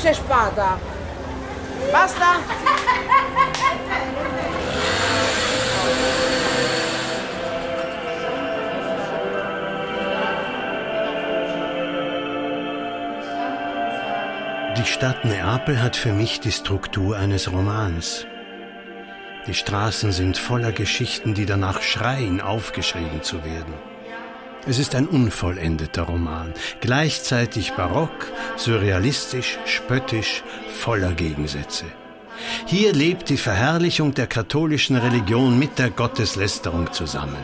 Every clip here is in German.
pesce spada. Basta? Die Stadt Neapel hat für mich die Struktur eines Romans. Die Straßen sind voller Geschichten, die danach schreien, aufgeschrieben zu werden. Es ist ein unvollendeter Roman, gleichzeitig barock, surrealistisch, spöttisch, voller Gegensätze. Hier lebt die Verherrlichung der katholischen Religion mit der Gotteslästerung zusammen.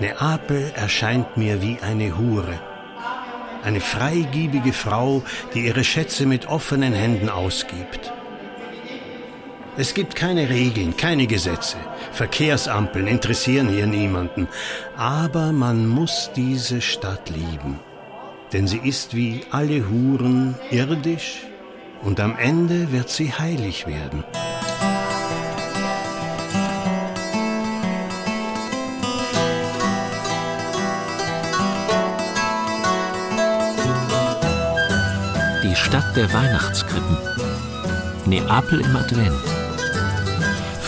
Neapel erscheint mir wie eine Hure, eine freigiebige Frau, die ihre Schätze mit offenen Händen ausgibt. Es gibt keine Regeln, keine Gesetze. Verkehrsampeln interessieren hier niemanden. Aber man muss diese Stadt lieben. Denn sie ist wie alle Huren irdisch und am Ende wird sie heilig werden. Die Stadt der Weihnachtskrippen. Neapel im Advent.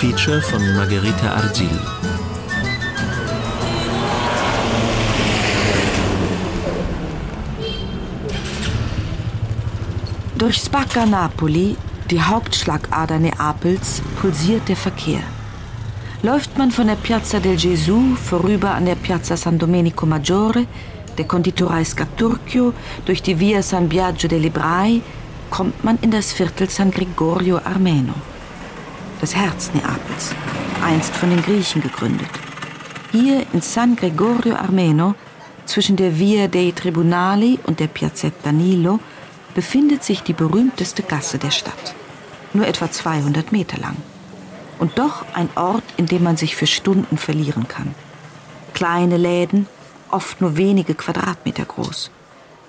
Feature von Margherita Arzil. Durch Spacca Napoli, die Hauptschlagader Neapels, pulsiert der Verkehr. Läuft man von der Piazza del Gesù vorüber an der Piazza San Domenico Maggiore, der Konditorei Scaturchio, durch die Via San Biagio dei Librai, kommt man in das Viertel San Gregorio Armeno das Herz Neapels, einst von den Griechen gegründet. Hier in San Gregorio Armeno, zwischen der Via dei Tribunali und der Piazzetta Nilo, befindet sich die berühmteste Gasse der Stadt. Nur etwa 200 Meter lang. Und doch ein Ort, in dem man sich für Stunden verlieren kann. Kleine Läden, oft nur wenige Quadratmeter groß.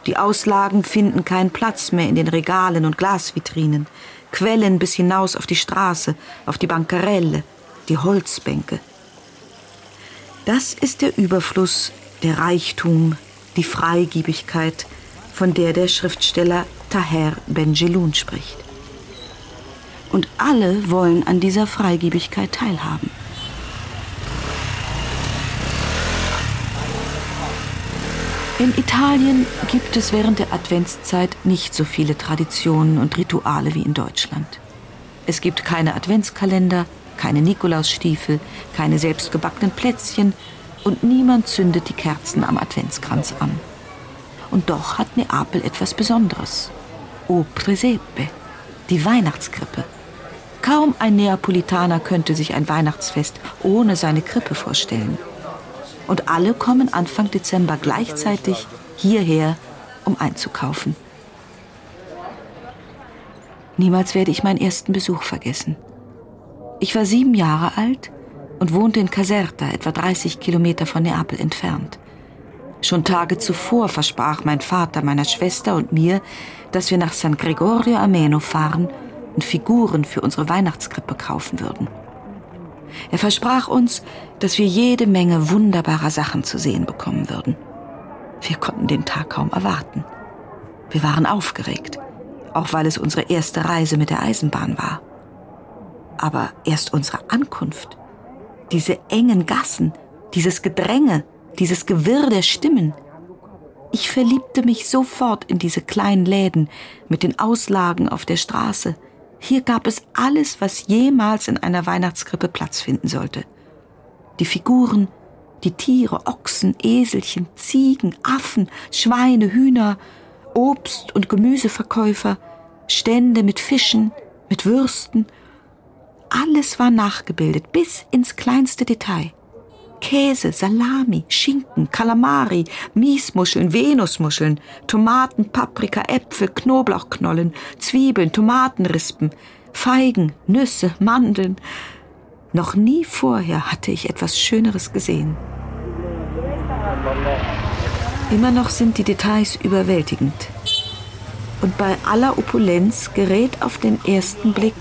Die Auslagen finden keinen Platz mehr in den Regalen und Glasvitrinen quellen bis hinaus auf die Straße, auf die Bankarelle, die Holzbänke. Das ist der Überfluss, der Reichtum, die Freigiebigkeit, von der der Schriftsteller Taher Benjelun spricht. Und alle wollen an dieser Freigiebigkeit teilhaben. In Italien gibt es während der Adventszeit nicht so viele Traditionen und Rituale wie in Deutschland. Es gibt keine Adventskalender, keine Nikolausstiefel, keine selbstgebackenen Plätzchen und niemand zündet die Kerzen am Adventskranz an. Und doch hat Neapel etwas Besonderes. O Presepe, die Weihnachtskrippe. Kaum ein Neapolitaner könnte sich ein Weihnachtsfest ohne seine Krippe vorstellen. Und alle kommen Anfang Dezember gleichzeitig hierher, um einzukaufen. Niemals werde ich meinen ersten Besuch vergessen. Ich war sieben Jahre alt und wohnte in Caserta, etwa 30 Kilometer von Neapel entfernt. Schon Tage zuvor versprach mein Vater meiner Schwester und mir, dass wir nach San Gregorio Ameno fahren und Figuren für unsere Weihnachtskrippe kaufen würden. Er versprach uns, dass wir jede Menge wunderbarer Sachen zu sehen bekommen würden. Wir konnten den Tag kaum erwarten. Wir waren aufgeregt, auch weil es unsere erste Reise mit der Eisenbahn war. Aber erst unsere Ankunft, diese engen Gassen, dieses Gedränge, dieses Gewirr der Stimmen. Ich verliebte mich sofort in diese kleinen Läden mit den Auslagen auf der Straße, hier gab es alles, was jemals in einer Weihnachtskrippe Platz finden sollte. Die Figuren, die Tiere, Ochsen, Eselchen, Ziegen, Affen, Schweine, Hühner, Obst- und Gemüseverkäufer, Stände mit Fischen, mit Würsten. Alles war nachgebildet bis ins kleinste Detail. Käse, Salami, Schinken, Kalamari, Miesmuscheln, Venusmuscheln, Tomaten, Paprika, Äpfel, Knoblauchknollen, Zwiebeln, Tomatenrispen, Feigen, Nüsse, Mandeln. Noch nie vorher hatte ich etwas Schöneres gesehen. Immer noch sind die Details überwältigend. Und bei aller Opulenz gerät auf den ersten Blick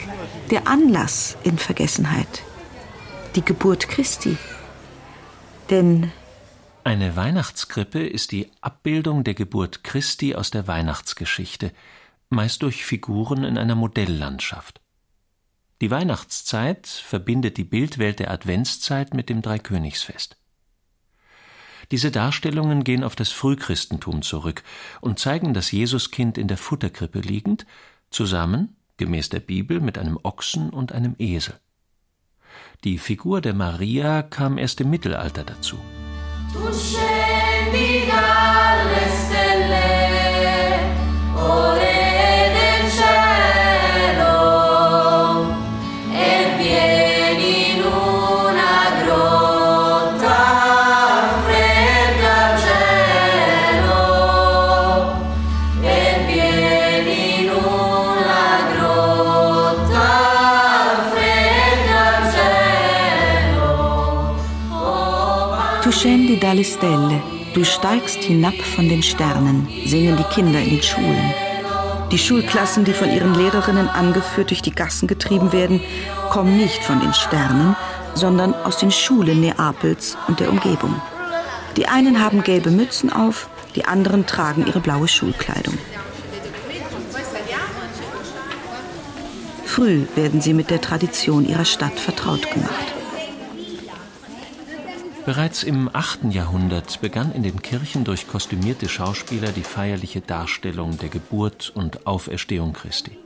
der Anlass in Vergessenheit. Die Geburt Christi. Denn Eine Weihnachtskrippe ist die Abbildung der Geburt Christi aus der Weihnachtsgeschichte, meist durch Figuren in einer Modelllandschaft. Die Weihnachtszeit verbindet die Bildwelt der Adventszeit mit dem Dreikönigsfest. Diese Darstellungen gehen auf das Frühchristentum zurück und zeigen das Jesuskind in der Futterkrippe liegend, zusammen, gemäß der Bibel, mit einem Ochsen und einem Esel. Die Figur der Maria kam erst im Mittelalter dazu. Tu scendi dalle stelle, scendi dalle stelle, du steigst hinab von den Sternen, singen die Kinder in den Schulen. Die Schulklassen, die von ihren Lehrerinnen angeführt durch die Gassen getrieben werden, kommen nicht von den Sternen, sondern aus den Schulen Neapels und der Umgebung. Die einen haben gelbe Mützen auf, die anderen tragen ihre blaue Schulkleidung. Früh werden sie mit der Tradition ihrer Stadt vertraut gemacht. Bereits im 8. Jahrhundert begann in den Kirchen durch kostümierte Schauspieler die feierliche Darstellung der Geburt und Auferstehung Christi.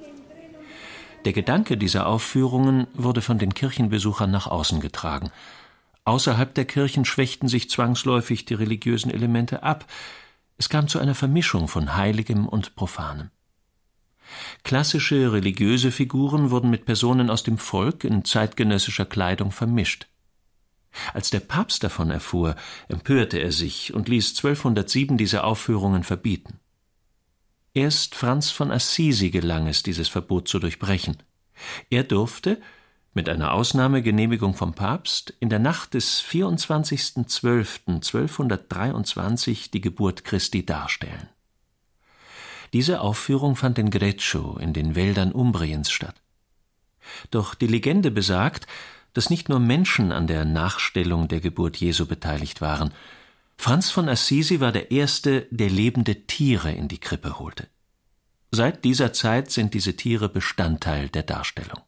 Der Gedanke dieser Aufführungen wurde von den Kirchenbesuchern nach außen getragen. Außerhalb der Kirchen schwächten sich zwangsläufig die religiösen Elemente ab. Es kam zu einer Vermischung von Heiligem und Profanem. Klassische religiöse Figuren wurden mit Personen aus dem Volk in zeitgenössischer Kleidung vermischt. Als der Papst davon erfuhr, empörte er sich und ließ 1207 diese Aufführungen verbieten. Erst Franz von Assisi gelang es, dieses Verbot zu durchbrechen. Er durfte, mit einer Ausnahmegenehmigung vom Papst, in der Nacht des 24.12.1223 die Geburt Christi darstellen. Diese Aufführung fand in Greccio in den Wäldern Umbriens statt. Doch die Legende besagt, dass nicht nur Menschen an der Nachstellung der Geburt Jesu beteiligt waren. Franz von Assisi war der Erste, der lebende Tiere in die Krippe holte. Seit dieser Zeit sind diese Tiere Bestandteil der Darstellung.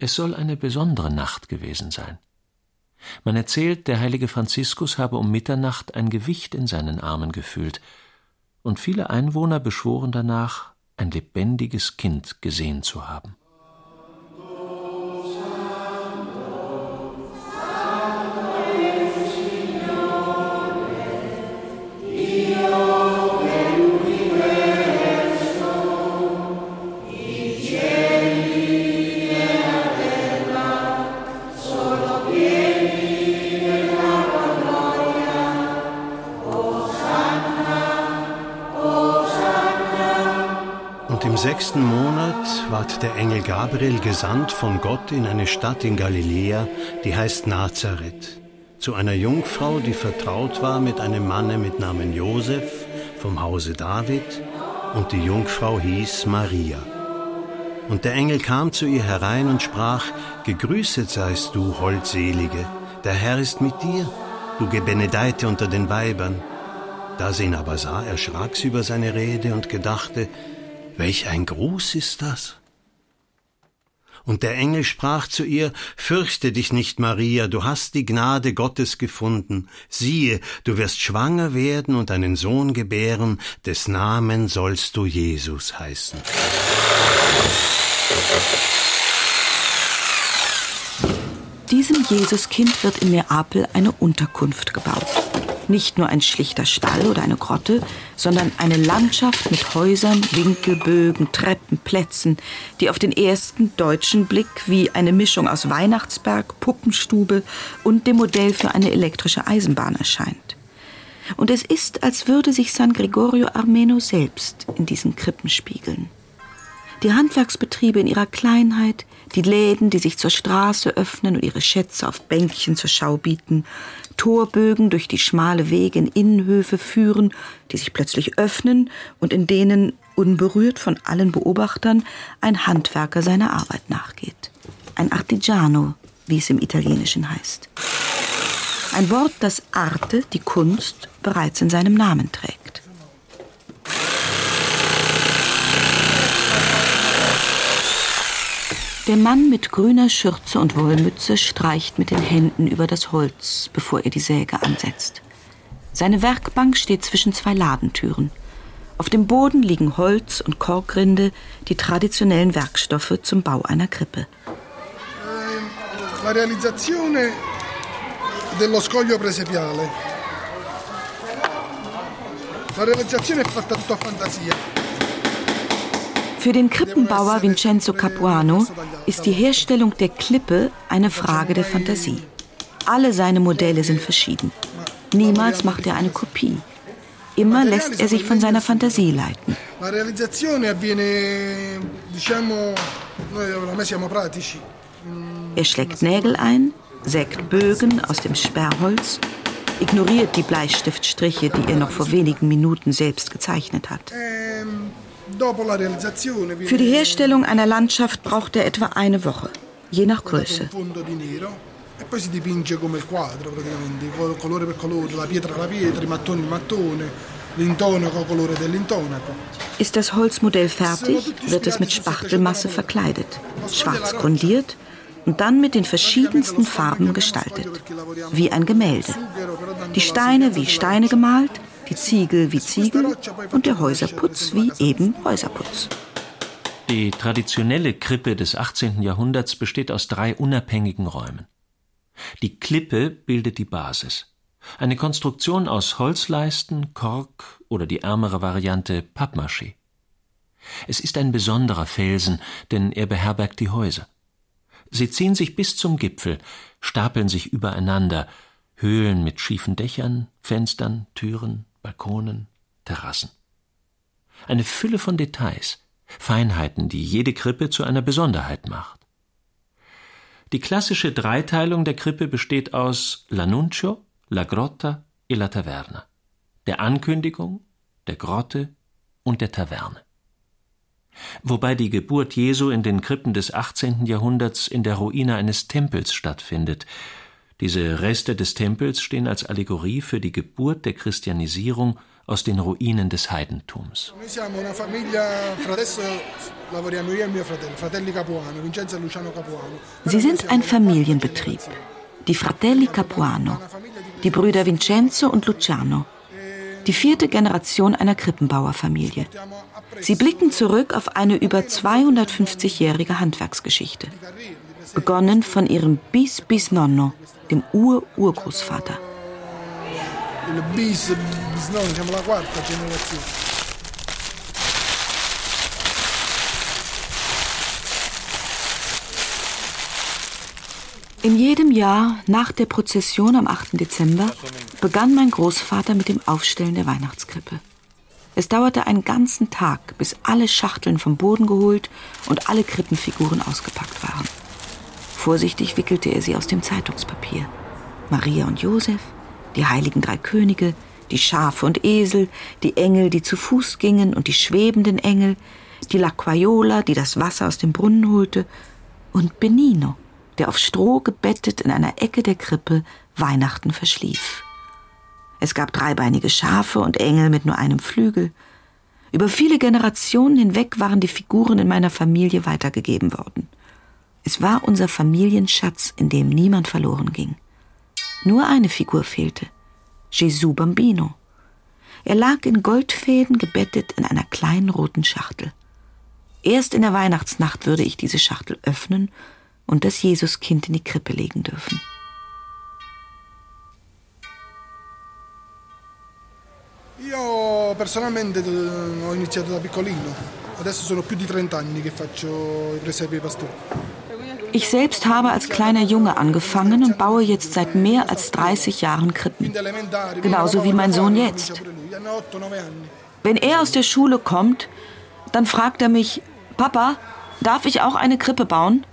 Es soll eine besondere Nacht gewesen sein. Man erzählt, der heilige Franziskus habe um Mitternacht ein Gewicht in seinen Armen gefühlt, und viele Einwohner beschworen danach, ein lebendiges Kind gesehen zu haben. Sechsten Monat ward der Engel Gabriel gesandt von Gott in eine Stadt in Galiläa, die heißt Nazareth, zu einer Jungfrau, die vertraut war mit einem Manne mit Namen Josef vom Hause David, und die Jungfrau hieß Maria. Und der Engel kam zu ihr herein und sprach, Gegrüßet seist du, Holdselige, der Herr ist mit dir, du Gebenedeite unter den Weibern. Da sie ihn aber sah, erschrak sie über seine Rede und gedachte, Welch ein Gruß ist das? Und der Engel sprach zu ihr, Fürchte dich nicht, Maria, du hast die Gnade Gottes gefunden. Siehe, du wirst schwanger werden und einen Sohn gebären, des Namen sollst du Jesus heißen. Diesem Jesuskind wird in Neapel eine Unterkunft gebaut. Nicht nur ein schlichter Stall oder eine Grotte, sondern eine Landschaft mit Häusern, Winkelbögen, Treppen, Plätzen, die auf den ersten deutschen Blick wie eine Mischung aus Weihnachtsberg, Puppenstube und dem Modell für eine elektrische Eisenbahn erscheint. Und es ist, als würde sich San Gregorio Armeno selbst in diesen Krippen spiegeln. Die Handwerksbetriebe in ihrer Kleinheit, die Läden, die sich zur Straße öffnen und ihre Schätze auf Bänkchen zur Schau bieten, Torbögen durch die schmale Wege in Innenhöfe führen, die sich plötzlich öffnen und in denen, unberührt von allen Beobachtern, ein Handwerker seiner Arbeit nachgeht. Ein Artigiano, wie es im Italienischen heißt. Ein Wort, das Arte, die Kunst, bereits in seinem Namen trägt. Der Mann mit grüner Schürze und Wollmütze streicht mit den Händen über das Holz, bevor er die Säge ansetzt. Seine Werkbank steht zwischen zwei Ladentüren. Auf dem Boden liegen Holz und Korkrinde, die traditionellen Werkstoffe zum Bau einer Krippe. La realizzazione dello scoglio presepiale. La realizzazione è fatta tutto a fantasia. Für den Krippenbauer Vincenzo Capuano ist die Herstellung der Klippe eine Frage der Fantasie. Alle seine Modelle sind verschieden. Niemals macht er eine Kopie. Immer lässt er sich von seiner Fantasie leiten. Pratici. Er schlägt Nägel ein, sägt Bögen aus dem Sperrholz, ignoriert die Bleistiftstriche, die er noch vor wenigen Minuten selbst gezeichnet hat. Für die Herstellung einer Landschaft braucht er etwa eine Woche, je nach Größe. Ist das Holzmodell fertig, wird es mit Spachtelmasse verkleidet, schwarz grundiert und dann mit den verschiedensten Farben gestaltet, wie ein Gemälde. Die Steine wie Steine gemalt, die Ziegel wie Ziegel und der Häuserputz wie eben Häuserputz. Die traditionelle Krippe des 18. Jahrhunderts besteht aus drei unabhängigen Räumen. Die Klippe bildet die Basis. Eine Konstruktion aus Holzleisten, Kork oder die ärmere Variante Pappmaché. Es ist ein besonderer Felsen, denn er beherbergt die Häuser. Sie ziehen sich bis zum Gipfel, stapeln sich übereinander, Höhlen mit schiefen Dächern, Fenstern, Türen, Balkonen, Terrassen. Eine Fülle von Details, Feinheiten, die jede Krippe zu einer Besonderheit macht. Die klassische Dreiteilung der Krippe besteht aus L'Annuncio, La Grotta e la Taverna, der Ankündigung, der Grotte und der Taverne. Wobei die Geburt Jesu in den Krippen des 18. Jahrhunderts in der Ruine eines Tempels stattfindet. Diese Reste des Tempels stehen als Allegorie für die Geburt der Christianisierung aus den Ruinen des Heidentums. E e. Sie sind ein Familienbetrieb. Die Fratelli Capuano, die Brüder Vincenzo und Luciano. Die vierte Generation einer Krippenbauerfamilie. Sie blicken zurück auf eine über 250-jährige Handwerksgeschichte. Begonnen von ihrem. Il bis, bisnonno, quarta generazione. In jedem Jahr nach der Prozession am 8. Dezember begann mein Großvater mit dem Aufstellen der Weihnachtskrippe. Es dauerte einen ganzen Tag, bis alle Schachteln vom Boden geholt und alle Krippenfiguren ausgepackt waren. Vorsichtig wickelte er sie aus dem Zeitungspapier. Maria und Josef, die heiligen drei Könige, die Schafe und Esel, die Engel, die zu Fuß gingen und die schwebenden Engel, die Laquaiola, die das Wasser aus dem Brunnen holte, und Benino, der auf Stroh gebettet in einer Ecke der Krippe Weihnachten verschlief. Es gab dreibeinige Schafe und Engel mit nur einem Flügel. Über viele Generationen hinweg waren die Figuren in meiner Familie weitergegeben worden. Es war unser Familienschatz, in dem niemand verloren ging. Nur eine Figur fehlte. Gesù Bambino. Er lag in Goldfäden gebettet in einer kleinen roten Schachtel. Erst in der Weihnachtsnacht würde ich diese Schachtel öffnen und das Jesuskind in die Krippe legen dürfen. Io personalmente eh, ho iniziato da piccolino, adesso sono più di 30 anni che faccio i presepi ai pastori. Ich selbst habe als kleiner Junge angefangen und baue jetzt seit mehr als 30 Jahren Krippen. Genauso wie mein Sohn jetzt. inizia pure lui, hanno 8-9 anni. Wenn er aus der Schule kommt, dann fragt er mich, Papa, darf ich auch eine Krippe bauen?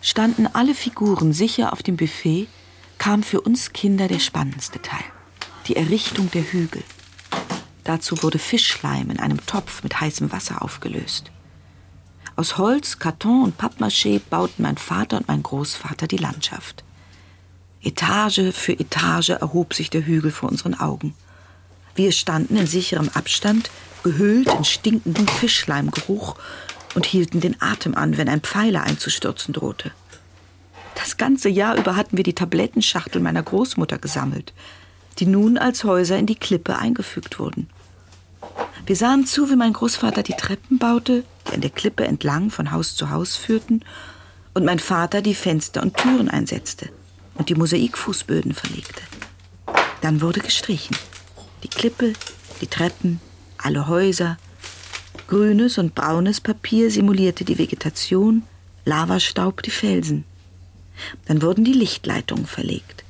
Standen alle Figuren sicher auf dem Buffet, kam für uns Kinder der spannendste Teil. Die Errichtung der Hügel. Dazu wurde Fischschleim in einem Topf mit heißem Wasser aufgelöst. Aus Holz, Karton und Pappmaché bauten mein Vater und mein Großvater die Landschaft. Etage für Etage erhob sich der Hügel vor unseren Augen. Wir standen in sicherem Abstand, gehüllt in stinkenden Fischleimgeruch und hielten den Atem an, wenn ein Pfeiler einzustürzen drohte. Das ganze Jahr über hatten wir die Tablettenschachtel meiner Großmutter gesammelt, die nun als Häuser in die Klippe eingefügt wurden. Wir sahen zu, wie mein Großvater die Treppen baute, die an der Klippe entlang von Haus zu Haus führten, und mein Vater die Fenster und Türen einsetzte und die Mosaikfußböden verlegte. Dann wurde gestrichen. Die Klippe, die Treppen, alle Häuser. Grünes und braunes Papier simulierte die Vegetation, Lavastaub die Felsen. Dann wurden die Lichtleitungen verlegt.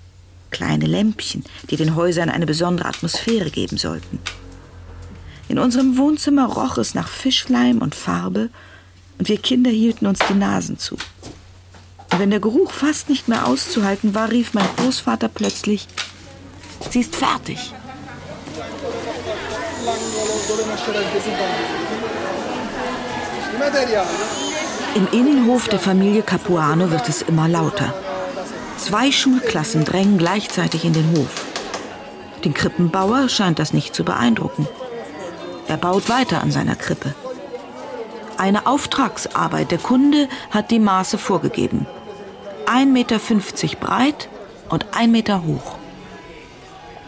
Kleine Lämpchen, die den Häusern eine besondere Atmosphäre geben sollten. In unserem Wohnzimmer roch es nach Fischleim und Farbe und wir Kinder hielten uns die Nasen zu. Und wenn der Geruch fast nicht mehr auszuhalten war, rief mein Großvater plötzlich, sie ist fertig. Im Innenhof der Familie Capuano wird es immer lauter. Zwei Schulklassen drängen gleichzeitig in den Hof. Den Krippenbauer scheint das nicht zu beeindrucken. Er baut weiter an seiner Krippe. Eine Auftragsarbeit. Der Kunde hat die Maße vorgegeben. 1,50 Meter breit und 1 Meter hoch.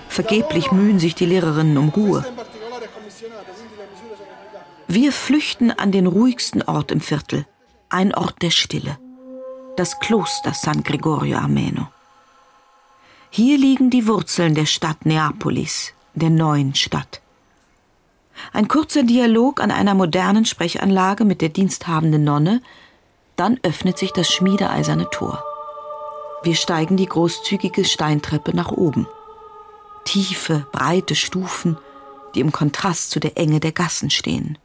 Vergeblich mühen sich die Lehrerinnen um Ruhe. Wir flüchten an den ruhigsten Ort im Viertel, ein Ort der Stille, das Kloster San Gregorio Armeno. Hier liegen die Wurzeln der Stadt Neapolis, der neuen Stadt. Ein kurzer Dialog an einer modernen Sprechanlage mit der diensthabenden Nonne, dann öffnet sich das schmiedeeiserne Tor. Wir steigen die großzügige Steintreppe nach oben. Tiefe, breite Stufen, die im Kontrast zu der Enge der Gassen stehen.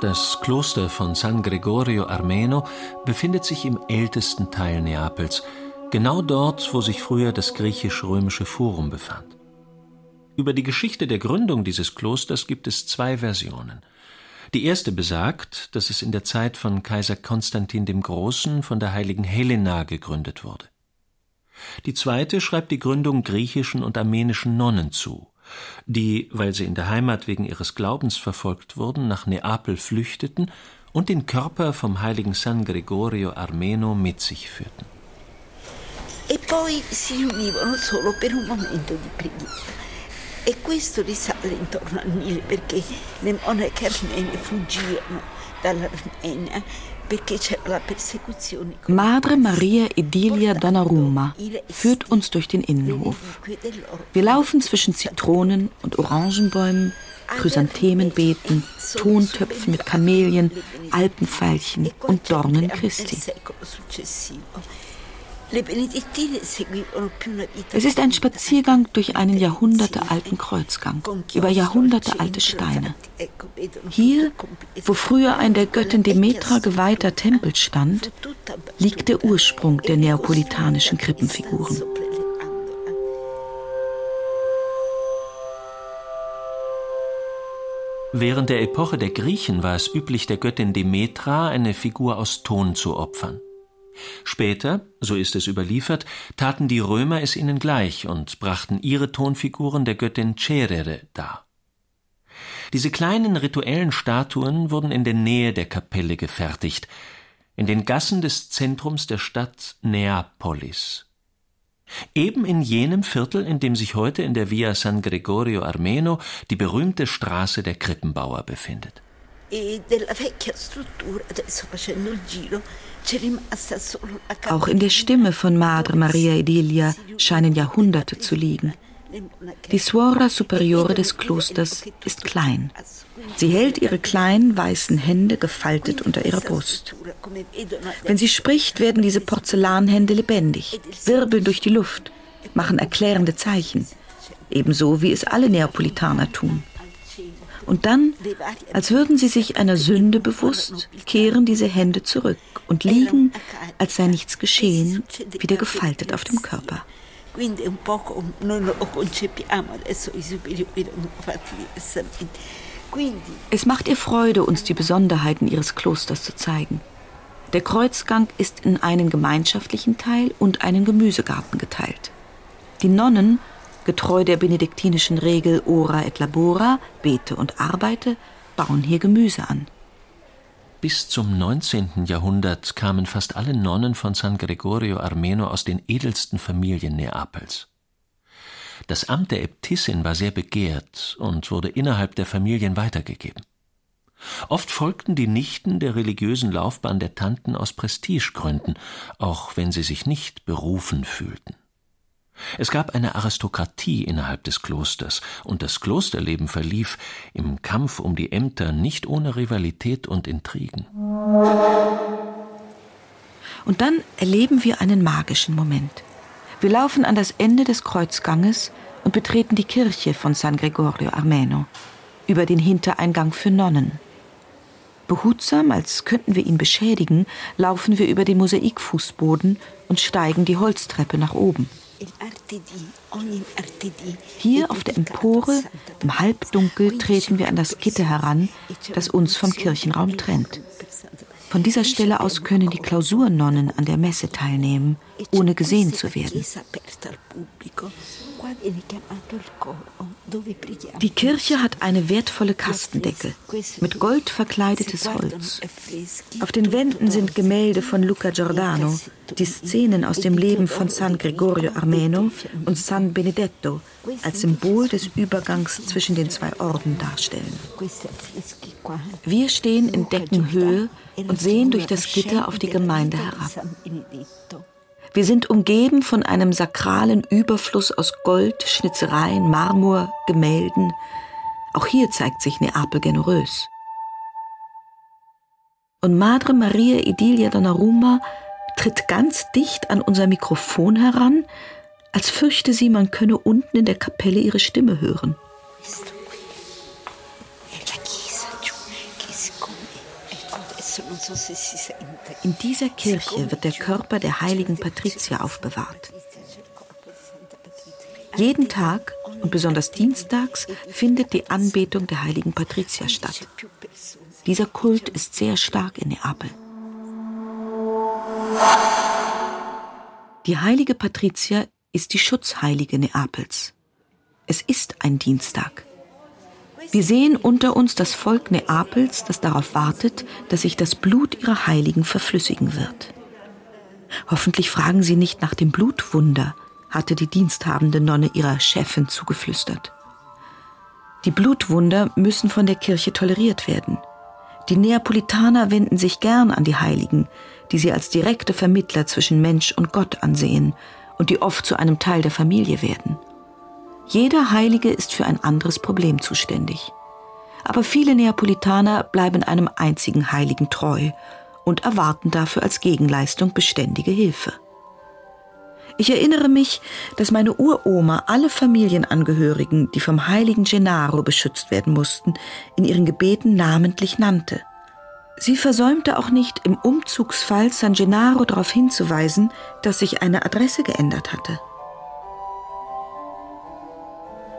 Das Kloster von San Gregorio Armeno befindet sich im ältesten Teil Neapels, genau dort, wo sich früher das griechisch-römische Forum befand. Über die Geschichte der Gründung dieses Klosters gibt es zwei Versionen. Die erste besagt, dass es in der Zeit von Kaiser Konstantin dem Großen von der heiligen Helena gegründet wurde. Die zweite schreibt die Gründung griechischen und armenischen Nonnen zu, die, weil sie in der Heimat wegen ihres Glaubens verfolgt wurden, nach Neapel flüchteten und den Körper vom heiligen San Gregorio Armeno mit sich führten. E poi si riunivano solo per un momento di preghiera. E questo risale intorno al Nile perché le monache armene fuggivano dall'Armenia Madre Maria Edilia Donnarumma führt uns durch den Innenhof. Wir laufen zwischen Zitronen- und Orangenbäumen, Chrysanthemenbeeten, Tontöpfen mit Kamelien, Alpenveilchen und Dornen Christi. Es ist ein Spaziergang durch einen jahrhundertealten Kreuzgang, über jahrhundertealte Steine. Hier, wo früher ein der Göttin Demetra geweihter Tempel stand, liegt der Ursprung der neapolitanischen Krippenfiguren. Während der Epoche der Griechen war es üblich, der Göttin Demetra eine Figur aus Ton zu opfern. Später, so ist es überliefert, taten die Römer es ihnen gleich und brachten ihre Tonfiguren der Göttin Cerere dar. Diese kleinen rituellen Statuen wurden in der Nähe der Kapelle gefertigt, in den Gassen des Zentrums der Stadt Neapolis. Eben in jenem Viertel, in dem sich heute in der Via San Gregorio Armeno die berühmte Straße der Krippenbauer befindet. E della vecchia struttura, adesso facendo il giro, auch in der Stimme von Madre Maria Edilia scheinen Jahrhunderte zu liegen. Die Suora Superiore des Klosters ist klein. Sie hält ihre kleinen weißen Hände gefaltet unter ihrer Brust. Wenn sie spricht, werden diese Porzellanhände lebendig, wirbeln durch die Luft, machen erklärende Zeichen, ebenso wie es alle Neapolitaner tun. Und dann, als würden sie sich einer Sünde bewusst, kehren diese Hände zurück und liegen, als sei nichts geschehen, wieder gefaltet auf dem Körper. Quindi un po' noi lo concepiamo adesso i superiori l'hanno fatti diversamente. Es macht ihr Freude, uns die Besonderheiten ihres Klosters zu zeigen. Der Kreuzgang ist in einen gemeinschaftlichen Teil und einen Gemüsegarten geteilt. Die Nonnen, getreu der benediktinischen Regel ora et labora, bete und arbeite, bauen hier Gemüse an. Bis zum 19. Jahrhundert kamen fast alle Nonnen von San Gregorio Armeno aus den edelsten Familien Neapels. Das Amt der Äbtissin war sehr begehrt und wurde innerhalb der Familien weitergegeben. Oft folgten die Nichten der religiösen Laufbahn der Tanten aus Prestigegründen, auch wenn sie sich nicht berufen fühlten. Es gab eine Aristokratie innerhalb des Klosters, und das Klosterleben verlief im Kampf um die Ämter nicht ohne Rivalität und Intrigen. Und dann erleben wir einen magischen Moment. Wir laufen an das Ende des Kreuzganges und betreten die Kirche von San Gregorio Armeno über den Hintereingang für Nonnen. Behutsam, als könnten wir ihn beschädigen, laufen wir über den Mosaikfußboden und steigen die Holztreppe nach oben. Hier auf der Empore, im Halbdunkel, treten wir an das Gitter heran, das uns vom Kirchenraum trennt. Von dieser Stelle aus können die Klausurnonnen an der Messe teilnehmen, ohne gesehen zu werden. Die Kirche hat eine wertvolle Kastendecke mit Gold verkleidetes Holz. Auf den Wänden sind Gemälde von Luca Giordano, die Szenen aus dem Leben von San Gregorio Armeno und San Benedetto als Symbol des Übergangs zwischen den zwei Orden darstellen. Wir stehen in Deckenhöhe und sehen durch das Gitter auf die Gemeinde herab. Wir sind umgeben von einem sakralen Überfluss aus Gold, Schnitzereien, Marmor, Gemälden. Auch hier zeigt sich Neapel generös. Und Madre Maria Idilia Donnarumma tritt ganz dicht an unser Mikrofon heran, als fürchte sie, man könne unten in der Kapelle ihre Stimme hören. In dieser Kirche wird der Körper der heiligen Patricia aufbewahrt. Jeden Tag und besonders dienstags findet die Anbetung der heiligen Patricia statt. Dieser Kult ist sehr stark in Neapel. Die heilige Patricia ist die Schutzheilige Neapels. Es ist ein Dienstag. Wir sehen unter uns das Volk Neapels, das darauf wartet, dass sich das Blut ihrer Heiligen verflüssigen wird. Hoffentlich fragen Sie nicht nach dem Blutwunder, hatte die diensthabende Nonne ihrer Chefin zugeflüstert. Die Blutwunder müssen von der Kirche toleriert werden. Die Neapolitaner wenden sich gern an die Heiligen, die sie als direkte Vermittler zwischen Mensch und Gott ansehen und die oft zu einem Teil der Familie werden. Jeder Heilige ist für ein anderes Problem zuständig. Aber viele Neapolitaner bleiben einem einzigen Heiligen treu und erwarten dafür als Gegenleistung beständige Hilfe. Ich erinnere mich, dass meine Uroma alle Familienangehörigen, die vom heiligen Gennaro beschützt werden mussten, in ihren Gebeten namentlich nannte. Sie versäumte auch nicht, im Umzugsfall San Gennaro darauf hinzuweisen, dass sich eine Adresse geändert hatte.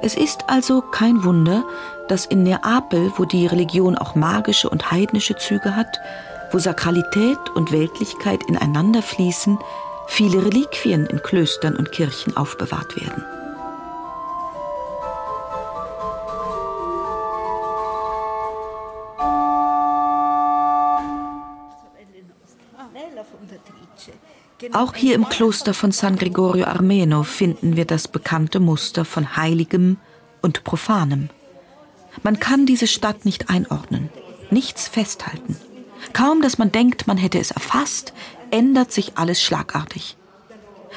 Es ist also kein Wunder, dass in Neapel, wo die Religion auch magische und heidnische Züge hat, wo Sakralität und Weltlichkeit ineinander fließen, viele Reliquien in Klöstern und Kirchen aufbewahrt werden. Auch hier im Kloster von San Gregorio Armeno finden wir das bekannte Muster von Heiligem und Profanem. Man kann diese Stadt nicht einordnen, nichts festhalten. Kaum, dass man denkt, man hätte es erfasst, ändert sich alles schlagartig.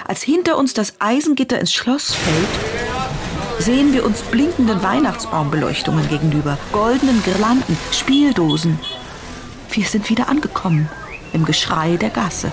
Als hinter uns das Eisengitter ins Schloss fällt, sehen wir uns blinkenden Weihnachtsbaumbeleuchtungen gegenüber, goldenen Girlanden, Spieldosen. Wir sind wieder angekommen im Geschrei der Gasse.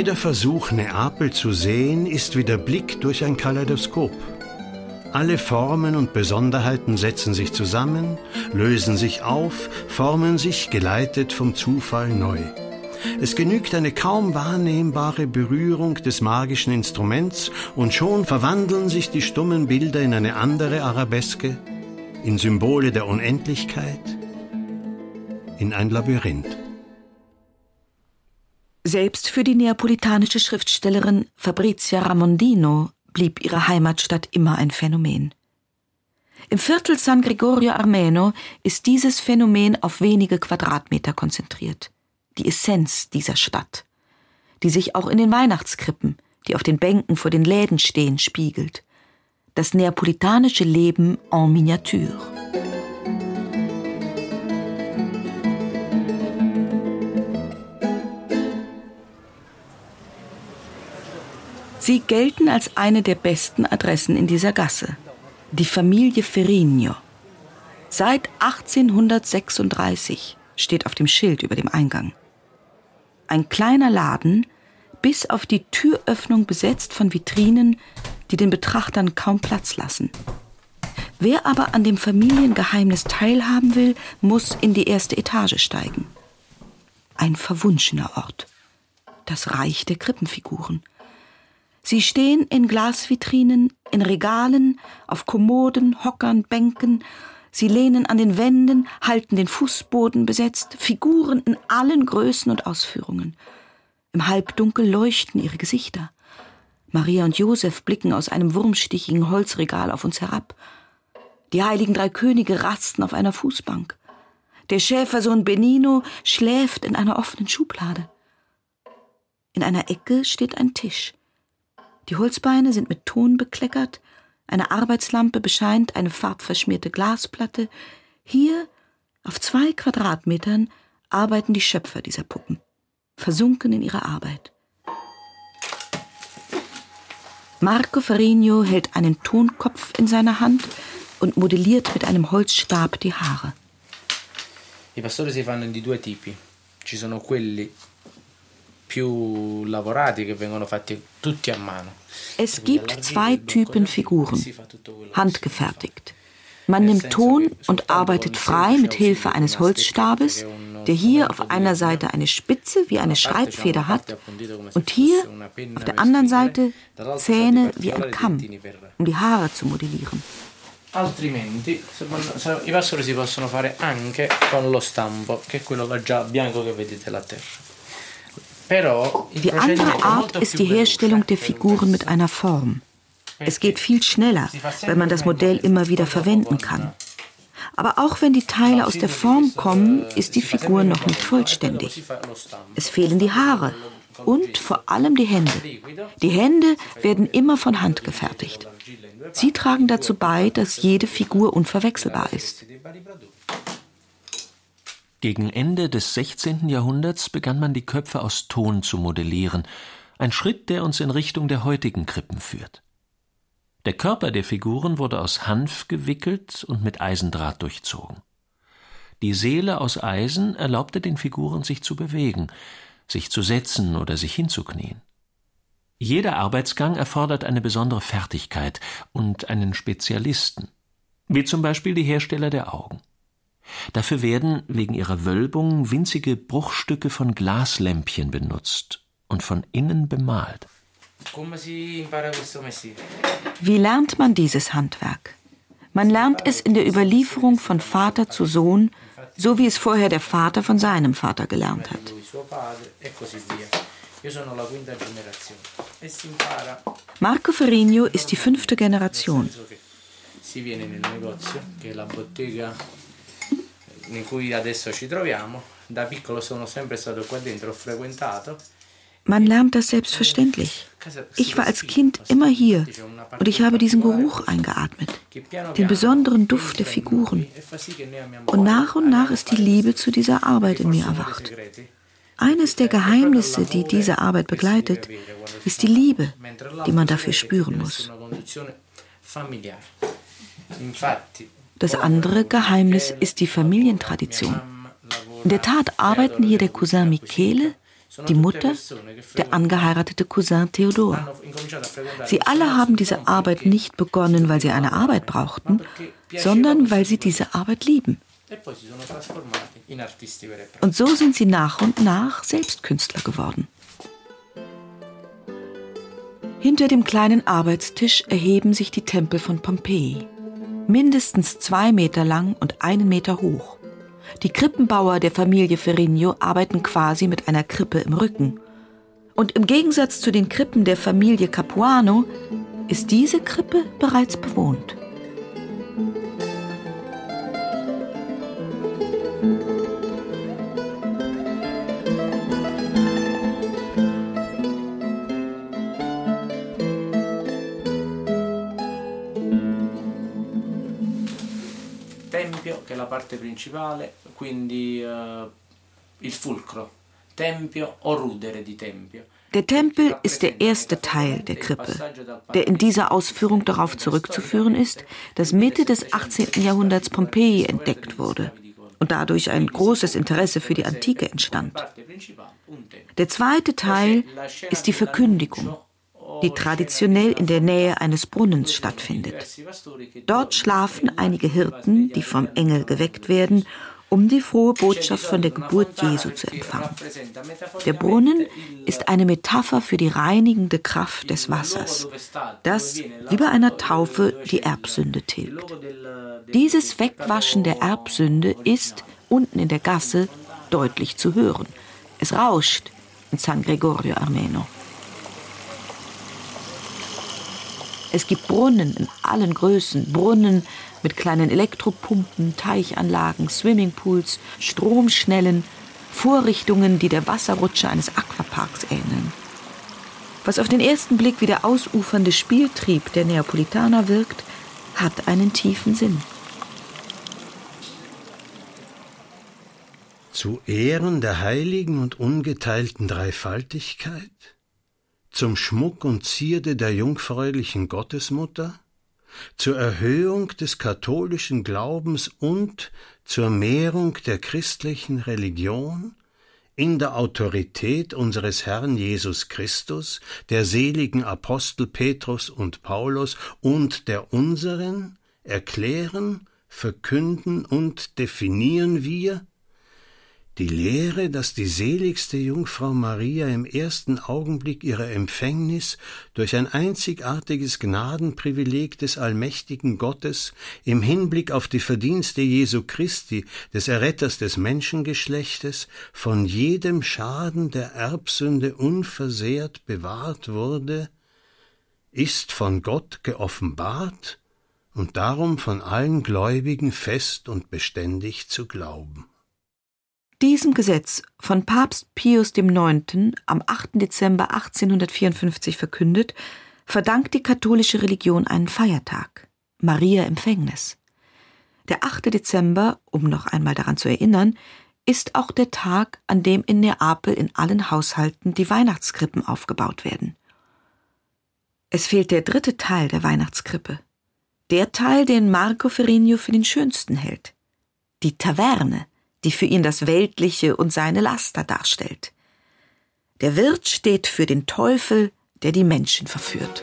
Jeder Versuch, Neapel zu sehen, ist wie der Blick durch ein Kaleidoskop. Alle Formen und Besonderheiten setzen sich zusammen, lösen sich auf, formen sich, geleitet vom Zufall neu. Es genügt eine kaum wahrnehmbare Berührung des magischen Instruments und schon verwandeln sich die stummen Bilder in eine andere Arabeske, in Symbole der Unendlichkeit, in ein Labyrinth. Selbst für die neapolitanische Schriftstellerin Fabrizia Ramondino blieb ihre Heimatstadt immer ein Phänomen. Im Viertel San Gregorio Armeno ist dieses Phänomen auf wenige Quadratmeter konzentriert. Die Essenz dieser Stadt, die sich auch in den Weihnachtskrippen, die auf den Bänken vor den Läden stehen, spiegelt. Das neapolitanische Leben en Miniature. Sie gelten als eine der besten Adressen in dieser Gasse. Die Familie Ferrigno. Seit 1836 steht auf dem Schild über dem Eingang. Ein kleiner Laden, bis auf die Türöffnung besetzt von Vitrinen, die den Betrachtern kaum Platz lassen. Wer aber an dem Familiengeheimnis teilhaben will, muss in die erste Etage steigen. Ein verwunschener Ort. Das Reich der Krippenfiguren. Sie stehen in Glasvitrinen, in Regalen, auf Kommoden, Hockern, Bänken. Sie lehnen an den Wänden, halten den Fußboden besetzt, Figuren in allen Größen und Ausführungen. Im Halbdunkel leuchten ihre Gesichter. Maria und Josef blicken aus einem wurmstichigen Holzregal auf uns herab. Die heiligen drei Könige rasten auf einer Fußbank. Der Schäfersohn Benino schläft in einer offenen Schublade. In einer Ecke steht ein Tisch. Die Holzbeine sind mit Ton bekleckert, eine Arbeitslampe bescheint eine farbverschmierte Glasplatte. Hier, auf zwei Quadratmetern, arbeiten die Schöpfer dieser Puppen, versunken in ihrer Arbeit. Marco Ferrigno hält einen Tonkopf in seiner Hand und modelliert mit einem Holzstab die Haare. I pastori si fanno di due tipi. Ci sono quelli più lavorati che vengono fatti tutti a mano. Es gibt zwei Typen Figuren, handgefertigt. Man nimmt Ton und arbeitet frei mit Hilfe eines Holzstabes, der hier auf einer Seite eine Spitze wie eine Schreibfeder hat und hier auf der anderen Seite Zähne wie ein Kamm, um die Haare zu modellieren. Altrimenti i pastori si possono fare anche con lo stampo, che è quello già bianco che vedete là terra. Die andere Art ist die Herstellung der Figuren mit einer Form. Es geht viel schneller, weil man das Modell immer wieder verwenden kann. Aber auch wenn die Teile aus der Form kommen, ist die Figur noch nicht vollständig. Es fehlen die Haare und vor allem die Hände. Die Hände werden immer von Hand gefertigt. Sie tragen dazu bei, dass jede Figur unverwechselbar ist. Gegen Ende des 16. Jahrhunderts begann man die Köpfe aus Ton zu modellieren, ein Schritt, der uns in Richtung der heutigen Krippen führt. Der Körper der Figuren wurde aus Hanf gewickelt und mit Eisendraht durchzogen. Die Seele aus Eisen erlaubte den Figuren sich zu bewegen, sich zu setzen oder sich hinzuknien. Jeder Arbeitsgang erfordert eine besondere Fertigkeit und einen Spezialisten, wie zum Beispiel die Hersteller der Augen. Dafür werden wegen ihrer Wölbung winzige Bruchstücke von Glaslämpchen benutzt und von innen bemalt. Wie lernt man dieses Handwerk? Man lernt es in der Überlieferung von Vater zu Sohn, so wie es vorher der Vater von seinem Vater gelernt hat. Marco Ferrigno ist die fünfte Generation in cui adesso ci troviamo. Da piccolo sono sempre stato qua dentro, ho frequentato. Man lernt das selbstverständlich. Ich war als Kind immer hier und ich habe diesen Geruch eingeatmet, den besonderen Duft der Figuren. Und nach und nach ist die Liebe zu dieser Arbeit in mir erwacht. Eines der Geheimnisse, die diese Arbeit begleitet, ist die Liebe, die man dafür spüren muss. Das andere Geheimnis ist die Familientradition. In der Tat arbeiten hier der Cousin Michele, die Mutter, der angeheiratete Cousin Theodor. Sie alle haben diese Arbeit nicht begonnen, weil sie eine Arbeit brauchten, sondern weil sie diese Arbeit lieben. Und so sind sie nach und nach selbst Künstler geworden. Hinter dem kleinen Arbeitstisch erheben sich die Tempel von Pompeji. Mindestens zwei Meter lang und einen Meter hoch. Die Krippenbauer der Familie Ferrigno arbeiten quasi mit einer Krippe im Rücken. Und im Gegensatz zu den Krippen der Familie Capuano ist diese Krippe bereits bewohnt. Tempio, che è la parte principale, quindi uh, il fulcro, Tempio o rudere di Tempio. Der Tempel ist der erste Teil der Krippe, der in dieser Ausführung darauf zurückzuführen ist, dass Mitte des 18. Jahrhunderts Pompeji entdeckt wurde und dadurch ein großes Interesse für die Antike entstand. Der zweite Teil ist die Verkündigung, die traditionell in der Nähe eines Brunnens stattfindet. Dort schlafen einige Hirten, die vom Engel geweckt werden um die frohe Botschaft von der Geburt Jesu zu empfangen. Der Brunnen ist eine Metapher für die reinigende Kraft des Wassers, das wie bei einer Taufe die Erbsünde tilgt. Dieses Wegwaschen der Erbsünde ist unten in der Gasse deutlich zu hören. Es rauscht in San Gregorio Armeno. Es gibt Brunnen in allen Größen, Brunnen mit kleinen Elektropumpen, Teichanlagen, Swimmingpools, Stromschnellen, Vorrichtungen, die der Wasserrutsche eines Aquaparks ähneln. Was auf den ersten Blick wie der ausufernde Spieltrieb der Neapolitaner wirkt, hat einen tiefen Sinn. Zu Ehren der heiligen und ungeteilten Dreifaltigkeit? Zum Schmuck und Zierde der jungfräulichen Gottesmutter? zur Erhöhung des katholischen Glaubens und zur Mehrung der christlichen Religion in der Autorität unseres Herrn Jesus Christus, der seligen Apostel Petrus und Paulus und der unseren erklären, verkünden und definieren wir die Lehre, dass die seligste Jungfrau Maria im ersten Augenblick ihrer Empfängnis durch ein einzigartiges Gnadenprivileg des allmächtigen Gottes im Hinblick auf die Verdienste Jesu Christi, des Erretters des Menschengeschlechtes, von jedem Schaden der Erbsünde unversehrt bewahrt wurde, ist von Gott geoffenbart und darum von allen Gläubigen fest und beständig zu glauben. Diesem Gesetz, von Papst Pius IX. am 8. Dezember 1854 verkündet, verdankt die katholische Religion einen Feiertag, Maria Empfängnis. Der 8. Dezember, um noch einmal daran zu erinnern, ist auch der Tag, an dem in Neapel in allen Haushalten die Weihnachtskrippen aufgebaut werden. Es fehlt der dritte Teil der Weihnachtskrippe. Der Teil, den Marco Ferrigno für den schönsten hält. Die Taverne die für ihn das Weltliche und seine Laster darstellt. Der Wirt steht für den Teufel, der die Menschen verführt.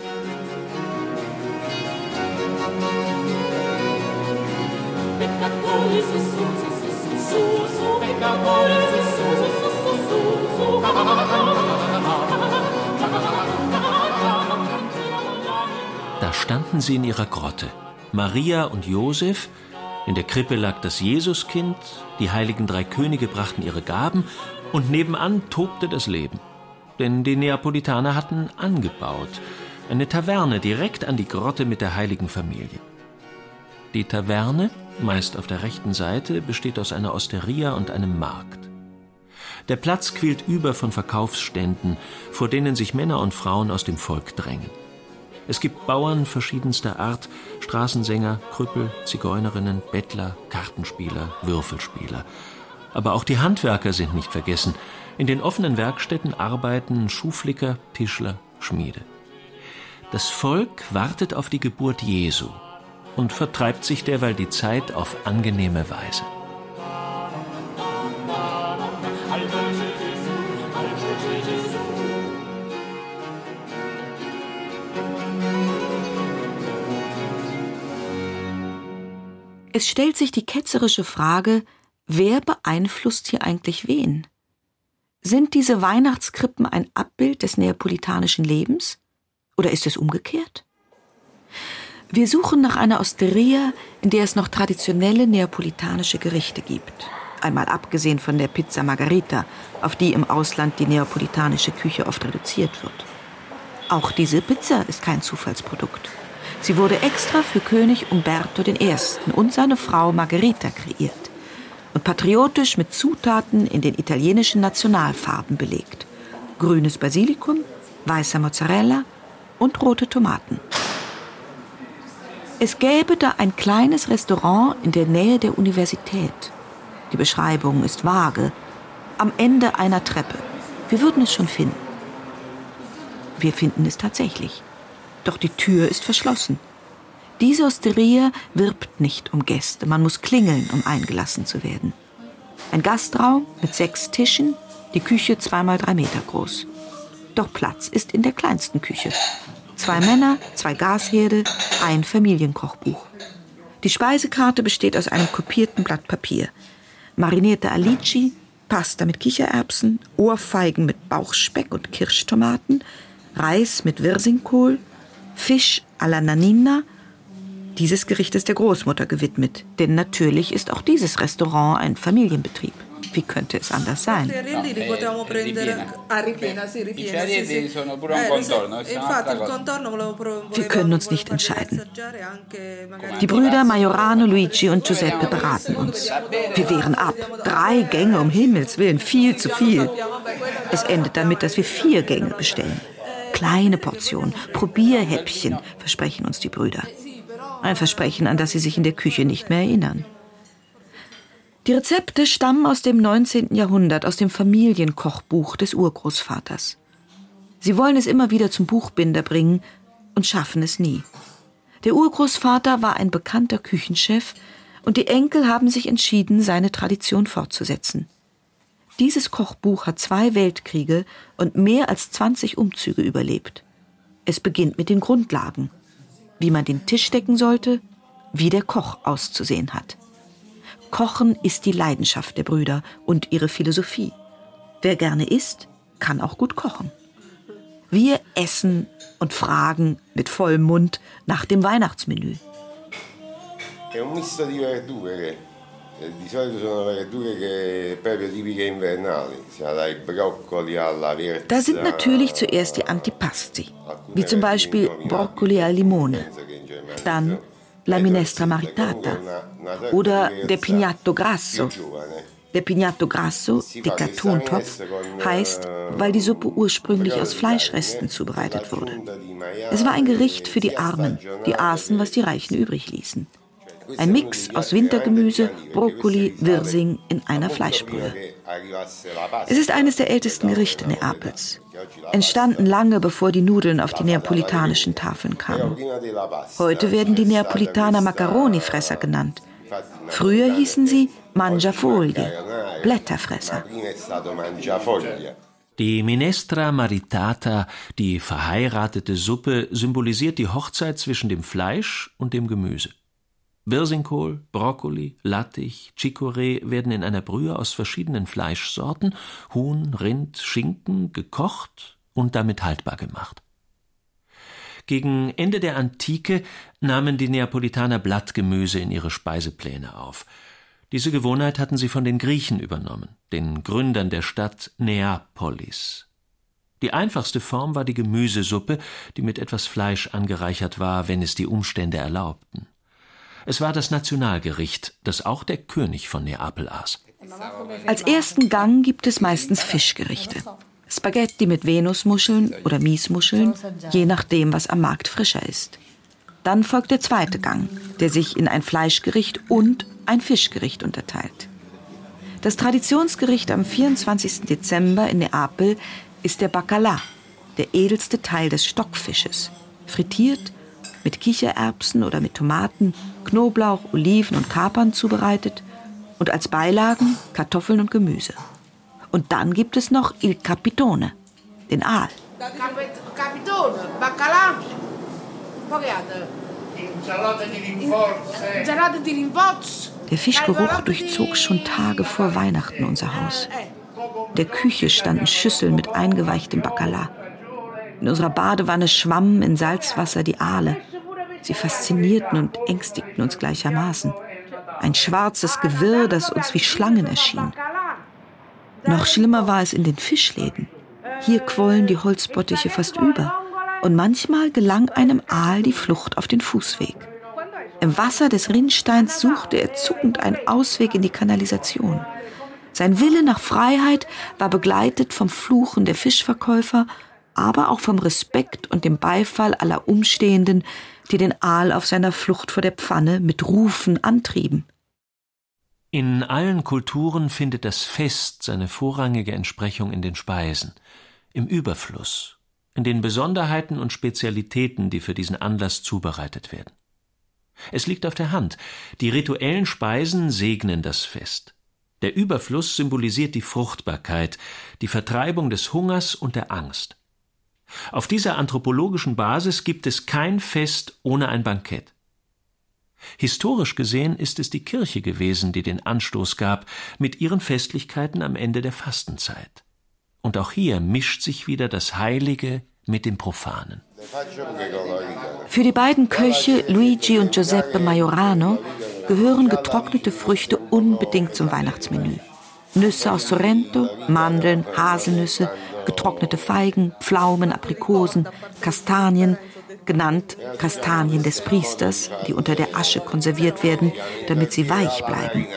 Da standen sie in ihrer Grotte, Maria und Josef, in der Krippe lag das Jesuskind, die heiligen drei Könige brachten ihre Gaben und nebenan tobte das Leben. Denn die Neapolitaner hatten angebaut, eine Taverne direkt an die Grotte mit der heiligen Familie. Die Taverne, meist auf der rechten Seite, besteht aus einer Osteria und einem Markt. Der Platz quillt über von Verkaufsständen, vor denen sich Männer und Frauen aus dem Volk drängen. Es gibt Bauern verschiedenster Art, Straßensänger, Krüppel, Zigeunerinnen, Bettler, Kartenspieler, Würfelspieler. Aber auch die Handwerker sind nicht vergessen. In den offenen Werkstätten arbeiten Schuhflicker, Tischler, Schmiede. Das Volk wartet auf die Geburt Jesu und vertreibt sich derweil die Zeit auf angenehme Weise. Es stellt sich die ketzerische Frage, wer beeinflusst hier eigentlich wen? Sind diese Weihnachtskrippen ein Abbild des neapolitanischen Lebens? Oder ist es umgekehrt? Wir suchen nach einer Osteria, in der es noch traditionelle neapolitanische Gerichte gibt. Einmal abgesehen von der Pizza Margarita, auf die im Ausland die neapolitanische Küche oft reduziert wird. Auch diese Pizza ist kein Zufallsprodukt. Sie wurde extra für König Umberto I. und seine Frau Margherita kreiert und patriotisch mit Zutaten in den italienischen Nationalfarben belegt. Grünes Basilikum, weißer Mozzarella und rote Tomaten. Es gäbe da ein kleines Restaurant in der Nähe der Universität. Die Beschreibung ist vage. Am Ende einer Treppe. Wir würden es schon finden. Wir finden es tatsächlich. Doch die Tür ist verschlossen. Diese Osteria wirbt nicht um Gäste. Man muss klingeln, um eingelassen zu werden. Ein Gastraum mit sechs Tischen, die Küche zweimal drei Meter groß. Doch Platz ist in der kleinsten Küche. Zwei Männer, zwei Gasherde, ein Familienkochbuch. Die Speisekarte besteht aus einem kopierten Blatt Papier. Marinierte Alici, Pasta mit Kichererbsen, Ohrfeigen mit Bauchspeck und Kirschtomaten, Reis mit Wirsingkohl, Fisch alla Nanina. Dieses Gericht ist der Großmutter gewidmet, denn natürlich ist auch dieses Restaurant ein Familienbetrieb. Wie könnte es anders sein? Wir können uns nicht entscheiden. Die Brüder Majorano, Luigi und Giuseppe beraten uns. Wir wehren ab. Drei Gänge, um Himmels Willen, viel zu viel. Es endet damit, dass wir vier Gänge bestellen. Kleine Portionen, Probierhäppchen, versprechen uns die Brüder. Ein Versprechen, an das sie sich in der Küche nicht mehr erinnern. Die Rezepte stammen aus dem 19. Jahrhundert, aus dem Familienkochbuch des Urgroßvaters. Sie wollen es immer wieder zum Buchbinder bringen und schaffen es nie. Der Urgroßvater war ein bekannter Küchenchef und die Enkel haben sich entschieden, seine Tradition fortzusetzen. Dieses Kochbuch hat zwei Weltkriege und mehr als 20 Umzüge überlebt. Es beginnt mit den Grundlagen, wie man den Tisch decken sollte, wie der Koch auszusehen hat. Kochen ist die Leidenschaft der Brüder und ihre Philosophie. Wer gerne isst, kann auch gut kochen. Wir essen und fragen mit vollem Mund nach dem Weihnachtsmenü. È un misto di verdure di solito sono verdure che proprio tipiche invernali, dai broccoli alla verza. Da sind natürlich zuerst die Antipasti, wie zum Beispiel Brokkoli al Limone, dann La Minestra Maritata oder der Pignatto Grasso. Der Pignatto Grasso, dicker Tontopf, heißt, weil die Suppe ursprünglich aus Fleischresten zubereitet wurde. Es war ein Gericht für die Armen, die aßen, was die Reichen übrig ließen. Ein Mix aus Wintergemüse, Brokkoli, Wirsing in einer Fleischbrühe. Es ist eines der ältesten Gerichte Neapels. Entstanden lange bevor die Nudeln auf die neapolitanischen Tafeln kamen. Heute werden die Neapolitaner Macaroni-Fresser genannt. Früher hießen sie Mangiafolie, Blätterfresser. Die Minestra Maritata, die verheiratete Suppe, symbolisiert die Hochzeit zwischen dem Fleisch und dem Gemüse. Wirsingkohl, Brokkoli, Lattich, Chicorée werden in einer Brühe aus verschiedenen Fleischsorten, Huhn, Rind, Schinken, gekocht und damit haltbar gemacht. Gegen Ende der Antike nahmen die Neapolitaner Blattgemüse in ihre Speisepläne auf. Diese Gewohnheit hatten sie von den Griechen übernommen, den Gründern der Stadt Neapolis. Die einfachste Form war die Gemüsesuppe, die mit etwas Fleisch angereichert war, wenn es die Umstände erlaubten. Es war das Nationalgericht, das auch der König von Neapel aß. Als ersten Gang gibt es meistens Fischgerichte. Spaghetti mit Venusmuscheln oder Miesmuscheln, je nachdem, was am Markt frischer ist. Dann folgt der zweite Gang, der sich in ein Fleischgericht und ein Fischgericht unterteilt. Das Traditionsgericht am 24. Dezember in Neapel ist der Bacala, der edelste Teil des Stockfisches, frittiert mit Kichererbsen oder mit Tomaten, Knoblauch, Oliven und Kapern zubereitet und als Beilagen Kartoffeln und Gemüse. Und dann gibt es noch Il Capitone, den Aal. Capitone, baccalà. Poi Der Fischgeruch durchzog schon Tage vor Weihnachten unser Haus. In der Küche standen Schüsseln mit eingeweichtem Bacala. In unserer Badewanne schwammen in Salzwasser die Aale. Sie faszinierten und ängstigten uns gleichermaßen. Ein schwarzes Gewirr, das uns wie Schlangen erschien. Noch schlimmer war es in den Fischläden. Hier quollen die Holzbottiche fast über. Und manchmal gelang einem Aal die Flucht auf den Fußweg. Im Wasser des Rinnsteins suchte er zuckend einen Ausweg in die Kanalisation. Sein Wille nach Freiheit war begleitet vom Fluchen der Fischverkäufer, aber auch vom Respekt und dem Beifall aller Umstehenden, die den Aal auf seiner Flucht vor der Pfanne mit Rufen antrieben. In allen Kulturen findet das Fest seine vorrangige Entsprechung in den Speisen, im Überfluss, in den Besonderheiten und Spezialitäten, die für diesen Anlass zubereitet werden. Es liegt auf der Hand, die rituellen Speisen segnen das Fest. Der Überfluss symbolisiert die Fruchtbarkeit, die Vertreibung des Hungers und der Angst. Auf dieser anthropologischen Basis gibt es kein Fest ohne ein Bankett. Historisch gesehen ist es die Kirche gewesen, die den Anstoß gab mit ihren Festlichkeiten am Ende der Fastenzeit. Und auch hier mischt sich wieder das Heilige mit dem Profanen. Für die beiden Köche Luigi und Giuseppe Majorano gehören getrocknete Früchte unbedingt zum Weihnachtsmenü. Nüsse aus Sorrento, Mandeln, Haselnüsse, getrocknete Feigen, Pflaumen, Aprikosen, Kastanien, genannt Kastanien des Priesters, die unter der Asche konserviert werden, damit sie weich bleiben.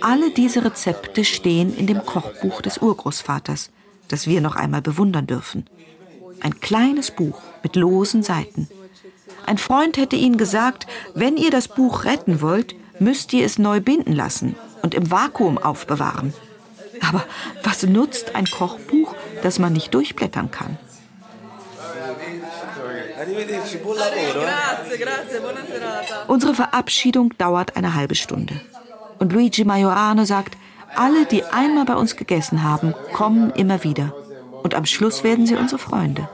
Alle diese Rezepte stehen in dem Kochbuch des Urgroßvaters, das wir noch einmal bewundern dürfen. Ein kleines Buch mit losen Seiten. Ein Freund hätte ihnen gesagt, wenn ihr das Buch retten wollt, müsst ihr es neu binden lassen und im Vakuum aufbewahren. Aber was nutzt ein Kochbuch, das man nicht durchblättern kann? Unsere Verabschiedung dauert eine halbe Stunde. Und Luigi Majorano sagt, alle, die einmal bei uns gegessen haben, kommen immer wieder. Und am Schluss werden sie unsere Freunde.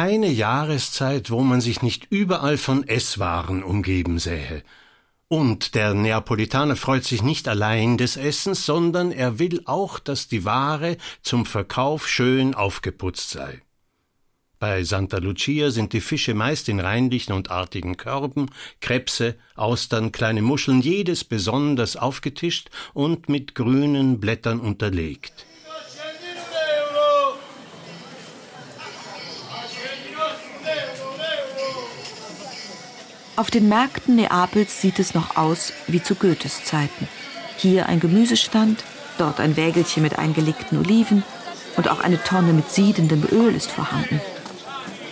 Keine Jahreszeit, wo man sich nicht überall von Esswaren umgeben sähe. Und der Neapolitaner freut sich nicht allein des Essens, sondern er will auch, dass die Ware zum Verkauf schön aufgeputzt sei. Bei Santa Lucia sind die Fische meist in reinlichen und artigen Körben, Krebse, Austern, kleine Muscheln, jedes besonders aufgetischt und mit grünen Blättern unterlegt. Auf den Märkten Neapels sieht es noch aus wie zu Goethes Zeiten. Hier ein Gemüsestand, dort ein Wägelchen mit eingelegten Oliven und auch eine Tonne mit siedendem Öl ist vorhanden.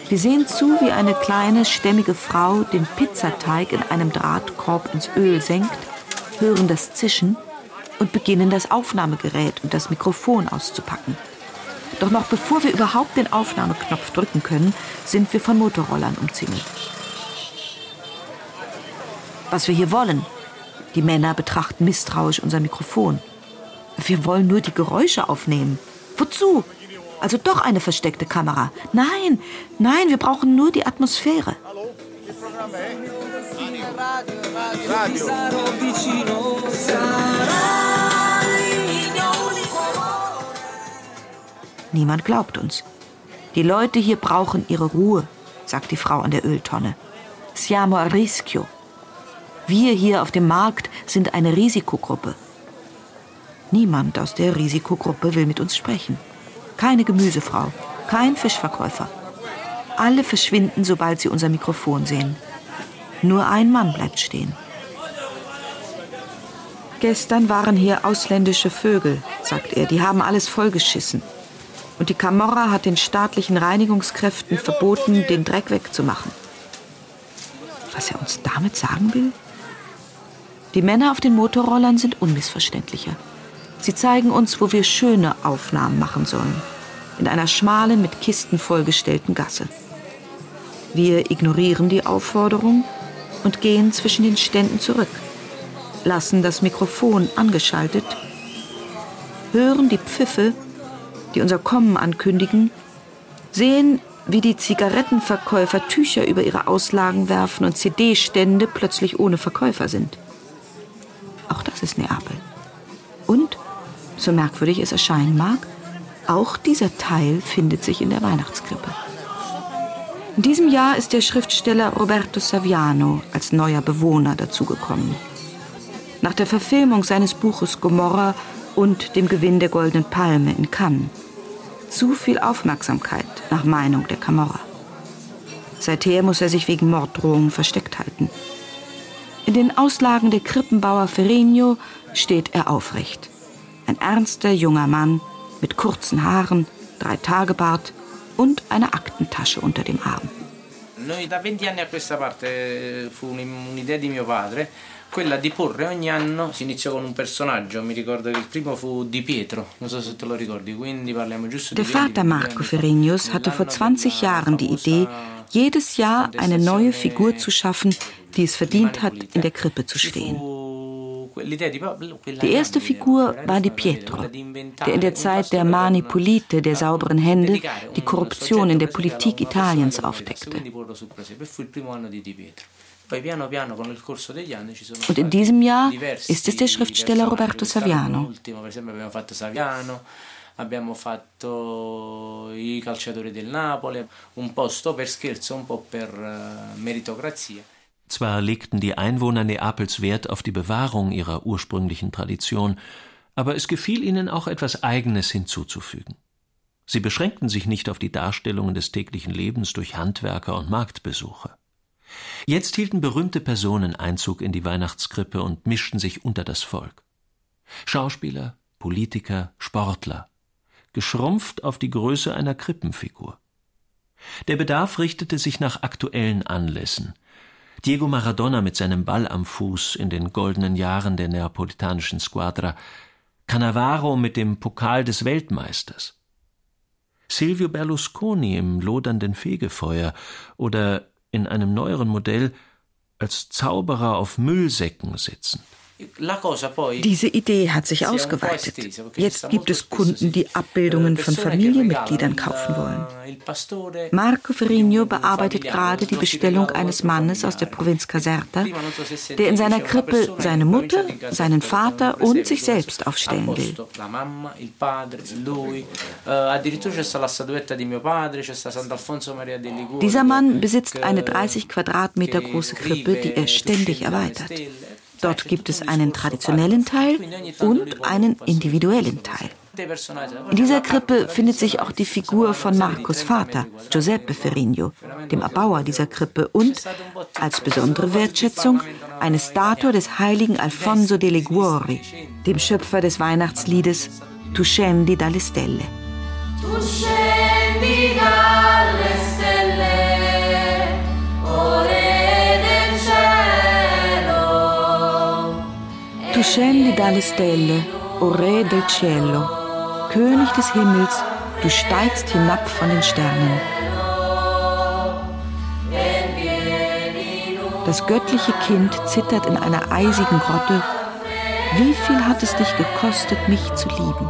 Wir sehen zu, wie eine kleine, stämmige Frau den Pizzateig in einem Drahtkorb ins Öl senkt, hören das Zischen und beginnen das Aufnahmegerät und das Mikrofon auszupacken. Doch noch bevor wir überhaupt den Aufnahmeknopf drücken können, sind wir von Motorrollern umzingelt was wir hier wollen. Die Männer betrachten misstrauisch unser Mikrofon. Wir wollen nur die Geräusche aufnehmen. Wozu? Also doch eine versteckte Kamera. Nein, nein, wir brauchen nur die Atmosphäre. Niemand glaubt uns. Die Leute hier brauchen ihre Ruhe, sagt die Frau an der Öltonne. Siamo a rischio. Wir hier auf dem Markt sind eine Risikogruppe. Niemand aus der Risikogruppe will mit uns sprechen. Keine Gemüsefrau, kein Fischverkäufer. Alle verschwinden, sobald sie unser Mikrofon sehen. Nur ein Mann bleibt stehen. Gestern waren hier ausländische Vögel, sagt er. Die haben alles vollgeschissen. Und die Camorra hat den staatlichen Reinigungskräften verboten, den Dreck wegzumachen. Was er uns damit sagen will? Die Männer auf den Motorrollern sind unmissverständlicher. Sie zeigen uns, wo wir schöne Aufnahmen machen sollen. In einer schmalen, mit Kisten vollgestellten Gasse. Wir ignorieren die Aufforderung und gehen zwischen den Ständen zurück, lassen das Mikrofon angeschaltet, hören die Pfiffe, die unser Kommen ankündigen, sehen, wie die Zigarettenverkäufer Tücher über ihre Auslagen werfen und CD-Stände plötzlich ohne Verkäufer sind. Auch das ist Neapel. Und, so merkwürdig es erscheinen mag, auch dieser Teil findet sich in der Weihnachtskrippe. In diesem Jahr ist der Schriftsteller Roberto Saviano als neuer Bewohner dazugekommen. Nach der Verfilmung seines Buches Gomorra und dem Gewinn der Goldenen Palme in Cannes. Zu viel Aufmerksamkeit nach Meinung der Camorra. Seither muss er sich wegen Morddrohungen versteckt halten. In den Auslagen der Krippenbauer Ferrigno steht er aufrecht. Ein ernster junger Mann mit kurzen Haaren, drei Tagebart und eine Aktentasche unter dem Arm. Noi da 20 anni a questa parte eh, fu un'idea di mio padre, quella di porre ogni anno, si iniziò con un personaggio, mi ricordo che il primo fu Di Pietro, non so se te lo ricordi, quindi parliamo giusto di... Der Vater Marco Ferrignos hatte vor 20 Jahren die Idee, jedes Jahr eine neue Figur zu schaffen, die es verdient hat, in der Krippe zu stehen. Die erste Figur war die Pietro, der in der Zeit der Mani Pulite, der sauberen Hände, die Korruption in der Politik Italiens aufdeckte. Und in diesem Jahr ist es der Schriftsteller Roberto Saviano. abbiamo fatto i calciatori del Napoli, un po' sto per scherzo, un po' per eh, meritocrazia. Zwar legten die Einwohner Neapels Wert auf die Bewahrung ihrer ursprünglichen Tradition, aber es gefiel ihnen auch etwas Eigenes hinzuzufügen. Sie beschränkten sich nicht auf die Darstellungen des täglichen Lebens durch Handwerker und Marktbesucher. Jetzt hielten berühmte Personen Einzug in die Weihnachtskrippe und mischten sich unter das Volk. Schauspieler, Politiker, Sportler, geschrumpft auf die Größe einer Krippenfigur. Der Bedarf richtete sich nach aktuellen Anlässen – Diego Maradona mit seinem Ball am Fuß in den goldenen Jahren der neapolitanischen Squadra, Cannavaro mit dem Pokal des Weltmeisters, Silvio Berlusconi im lodernden Fegefeuer oder in einem neueren Modell als Zauberer auf Müllsäcken sitzend. Diese Idee hat sich ausgeweitet. Jetzt gibt es Kunden, die Abbildungen von Familienmitgliedern kaufen wollen. Marco Ferrigno bearbeitet gerade die Bestellung eines Mannes aus der Provinz Caserta, der in seiner Krippe seine Mutter, seinen Vater und sich selbst aufstellen will. Dieser Mann besitzt eine 30 Quadratmeter große Krippe, die er ständig erweitert. Dort gibt es einen traditionellen Teil und einen individuellen Teil. In dieser Krippe findet sich auch die Figur von Marcos Vater, Giuseppe Ferrigno, dem Erbauer dieser Krippe und, als besondere Wertschätzung, eine Statue des heiligen Alfonso de Liguori, dem Schöpfer des Weihnachtsliedes Tu scendi dalle stelle. Tu scendi dalle stelle, Du scendi dalle stelle, o Re del cielo, König des Himmels, du steigst hinab von den Sternen. Das göttliche Kind zittert in einer eisigen Grotte. Wie viel hat es dich gekostet, mich zu lieben?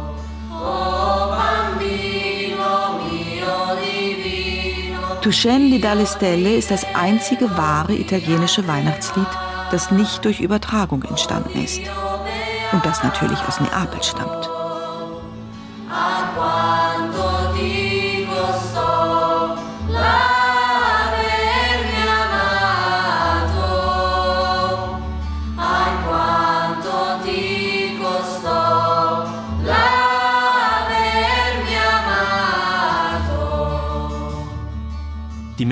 Tu scendi dalle stelle ist das einzige wahre italienische Weihnachtslied, das nicht durch Übertragung entstanden ist und das natürlich aus Neapel stammt.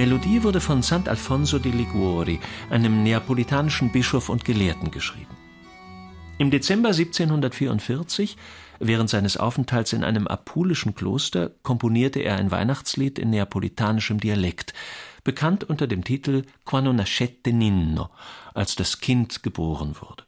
Melodie wurde von Sant'Alfonso di Liguori, einem neapolitanischen Bischof und Gelehrten, geschrieben. Im Dezember 1744, während seines Aufenthalts in einem apulischen Kloster, komponierte er ein Weihnachtslied in neapolitanischem Dialekt, bekannt unter dem Titel Quando nascette Ninno, als das Kind geboren wurde.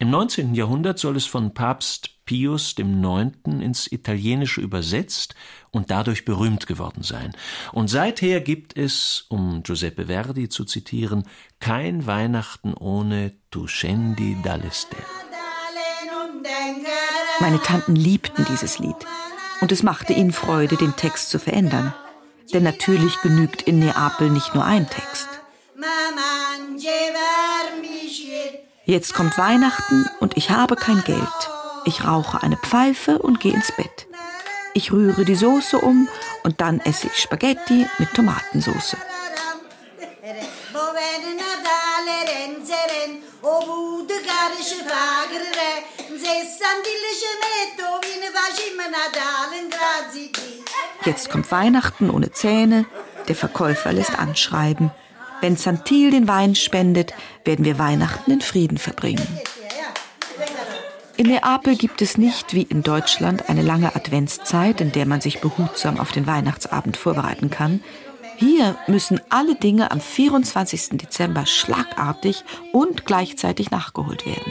Im 19. Jahrhundert soll es von Papst Pius IX. ins Italienische übersetzt und dadurch berühmt geworden sein. Und seither gibt es, um Giuseppe Verdi zu zitieren, kein Weihnachten ohne Tu scendi dalle stelle. Meine Tanten liebten dieses Lied und es machte ihnen Freude, den Text zu verändern. Denn natürlich genügt in Neapel nicht nur ein Text. Jetzt kommt Weihnachten und ich habe kein Geld. Ich rauche eine Pfeife und gehe ins Bett. Ich rühre die Soße um und dann esse ich Spaghetti mit Tomatensauce. Jetzt kommt Weihnachten ohne Zähne. Der Verkäufer lässt anschreiben. Wenn Santil den Wein spendet, werden wir Weihnachten in Frieden verbringen. In Neapel gibt es nicht wie in Deutschland eine lange Adventszeit, in der man sich behutsam auf den Weihnachtsabend vorbereiten kann. Hier müssen alle Dinge am 24. Dezember schlagartig und gleichzeitig nachgeholt werden.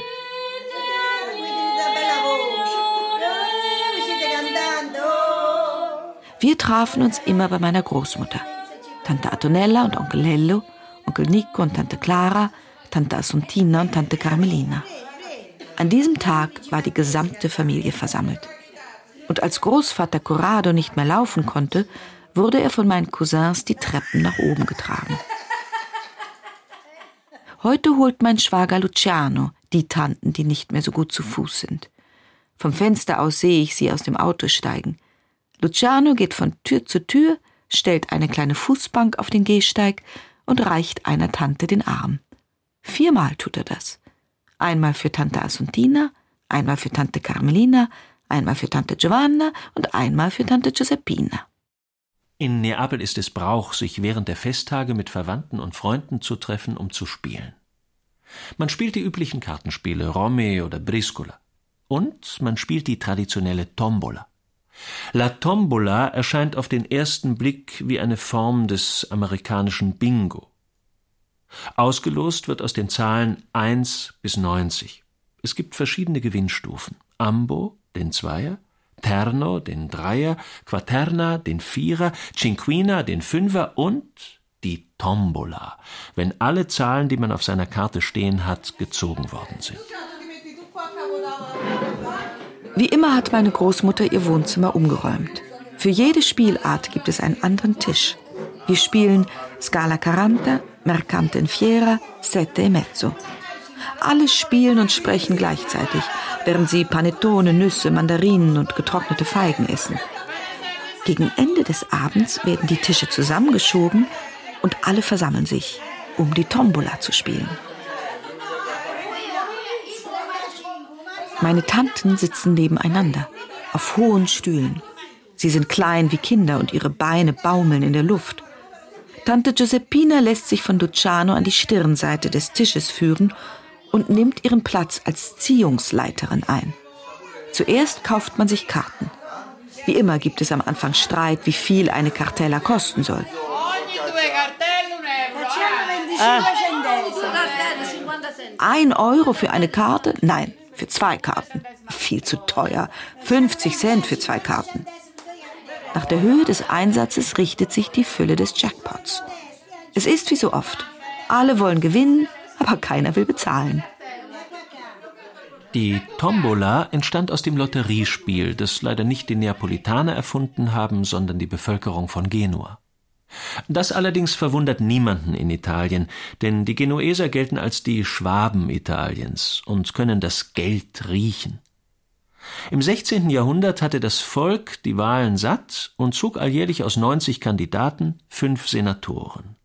Wir trafen uns immer bei meiner Großmutter. Tante Antonella und Onkel Lello, Onkel Nico und Tante Clara, Tante Assuntina und Tante Carmelina. An diesem Tag war die gesamte Familie versammelt. Und als Großvater Corrado nicht mehr laufen konnte, wurde er von meinen Cousins die Treppen nach oben getragen. Heute holt mein Schwager Luciano die Tanten, die nicht mehr so gut zu Fuß sind. Vom Fenster aus sehe ich sie aus dem Auto steigen. Luciano geht von Tür zu Tür, stellt eine kleine Fußbank auf den Gehsteig und reicht einer Tante den Arm. Viermal tut er das. Einmal für Tante Assuntina, einmal für Tante Carmelina, einmal für Tante Giovanna und einmal für Tante Giuseppina. In Neapel ist es Brauch, sich während der Festtage mit Verwandten und Freunden zu treffen, um zu spielen. Man spielt die üblichen Kartenspiele, Romme oder Briscola. Und man spielt die traditionelle Tombola. La Tombola erscheint auf den ersten Blick wie eine Form des amerikanischen Bingo. Ausgelost wird aus den Zahlen 1 bis 90. Es gibt verschiedene Gewinnstufen. Ambo, den Zweier, Terno, den Dreier, Quaterna, den Vierer, Cinquina, den Fünfer und die Tombola, wenn alle Zahlen, die man auf seiner Karte stehen hat, gezogen worden sind. Wie immer hat meine Großmutter ihr Wohnzimmer umgeräumt. Für jede Spielart gibt es einen anderen Tisch. Wir spielen Scala Caranta, Mercante in Fiera, Sette e Mezzo. Alle spielen und sprechen gleichzeitig, während sie Panettone, Nüsse, Mandarinen und getrocknete Feigen essen. Gegen Ende des Abends werden die Tische zusammengeschoben und alle versammeln sich, um die Tombola zu spielen. Meine Tanten sitzen nebeneinander, auf hohen Stühlen. Sie sind klein wie Kinder und ihre Beine baumeln in der Luft. Tante Giuseppina lässt sich von Luciano an die Stirnseite des Tisches führen und nimmt ihren Platz als Ziehungsleiterin ein. Zuerst kauft man sich Karten. Wie immer gibt es am Anfang Streit, wie viel eine Cartella kosten soll. Ein Euro für eine Karte? Nein, für zwei Karten. Viel zu teuer. 50 Cent für zwei Karten. Nach der Höhe des Einsatzes richtet sich die Fülle des Jackpots. Es ist wie so oft. Alle wollen gewinnen, aber keiner will bezahlen. Die Tombola entstand aus dem Lotteriespiel, das leider nicht die Neapolitaner erfunden haben, sondern die Bevölkerung von Genua. Das allerdings verwundert niemanden in Italien, denn die Genueser gelten als die Schwaben Italiens und können das Geld riechen. Im 16. Jahrhundert hatte das Volk die Wahlen satt und zog alljährlich aus 90 Kandidaten fünf Senatoren.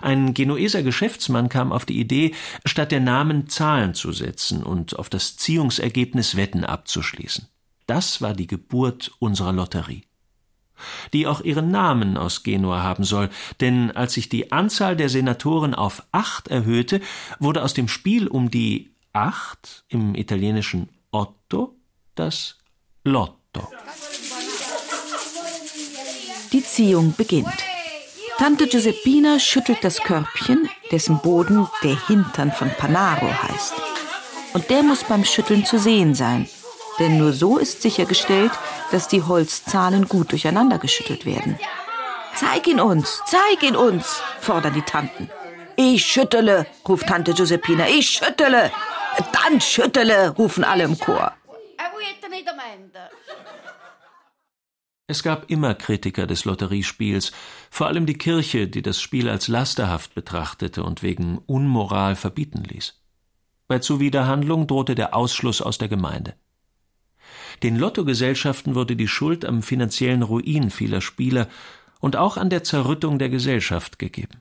Ein Genueser Geschäftsmann kam auf die Idee, statt der Namen Zahlen zu setzen und auf das Ziehungsergebnis Wetten abzuschließen. Das war die Geburt unserer Lotterie. Die auch ihren Namen aus Genua haben soll, denn als sich die Anzahl der Senatoren auf acht erhöhte, wurde aus dem Spiel um die acht im italienischen Otto das Lotto. Die Ziehung beginnt. Tante Giuseppina schüttelt das Körbchen, dessen Boden der Hintern von Panaro heißt. Und der muss beim Schütteln zu sehen sein, denn nur so ist sichergestellt, dass die Holzzahlen gut durcheinander geschüttelt werden. Zeig ihn uns, zeig ihn uns, fordern die Tanten. Ich schüttele, ruft Tante Giuseppina, ich schüttele. Dann schüttele, rufen alle im Chor. Es gab immer Kritiker des Lotteriespiels, vor allem die Kirche, die das Spiel als lasterhaft betrachtete und wegen Unmoral verbieten ließ. Bei Zuwiderhandlung drohte der Ausschluss aus der Gemeinde. Den Lottogesellschaften wurde die Schuld am finanziellen Ruin vieler Spieler und auch an der Zerrüttung der Gesellschaft gegeben.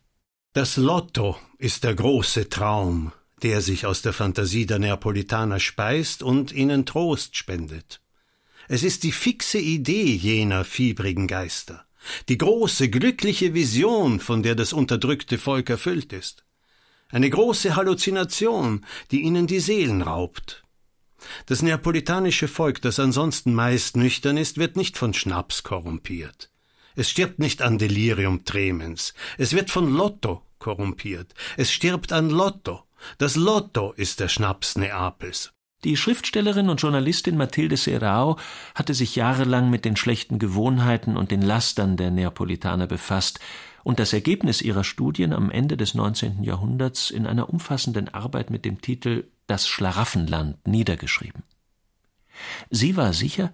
Das Lotto ist der große Traum, der sich aus der Fantasie der Neapolitaner speist und ihnen Trost spendet. Es ist die fixe Idee jener fiebrigen Geister, die große, glückliche Vision, von der das unterdrückte Volk erfüllt ist. Eine große Halluzination, die ihnen die Seelen raubt, das neapolitanische Volk, das ansonsten meist nüchtern ist, wird nicht von Schnaps korrumpiert. Es stirbt nicht an Delirium tremens. Es wird von Lotto korrumpiert. Es stirbt an Lotto. Das Lotto ist der Schnaps Neapels. Die Schriftstellerin und Journalistin Mathilde Serrao hatte sich jahrelang mit den schlechten Gewohnheiten und den Lastern der Neapolitaner befasst und das Ergebnis ihrer Studien am Ende des 19. Jahrhunderts in einer umfassenden Arbeit mit dem Titel Das Schlaraffenland niedergeschrieben. Sie war sicher,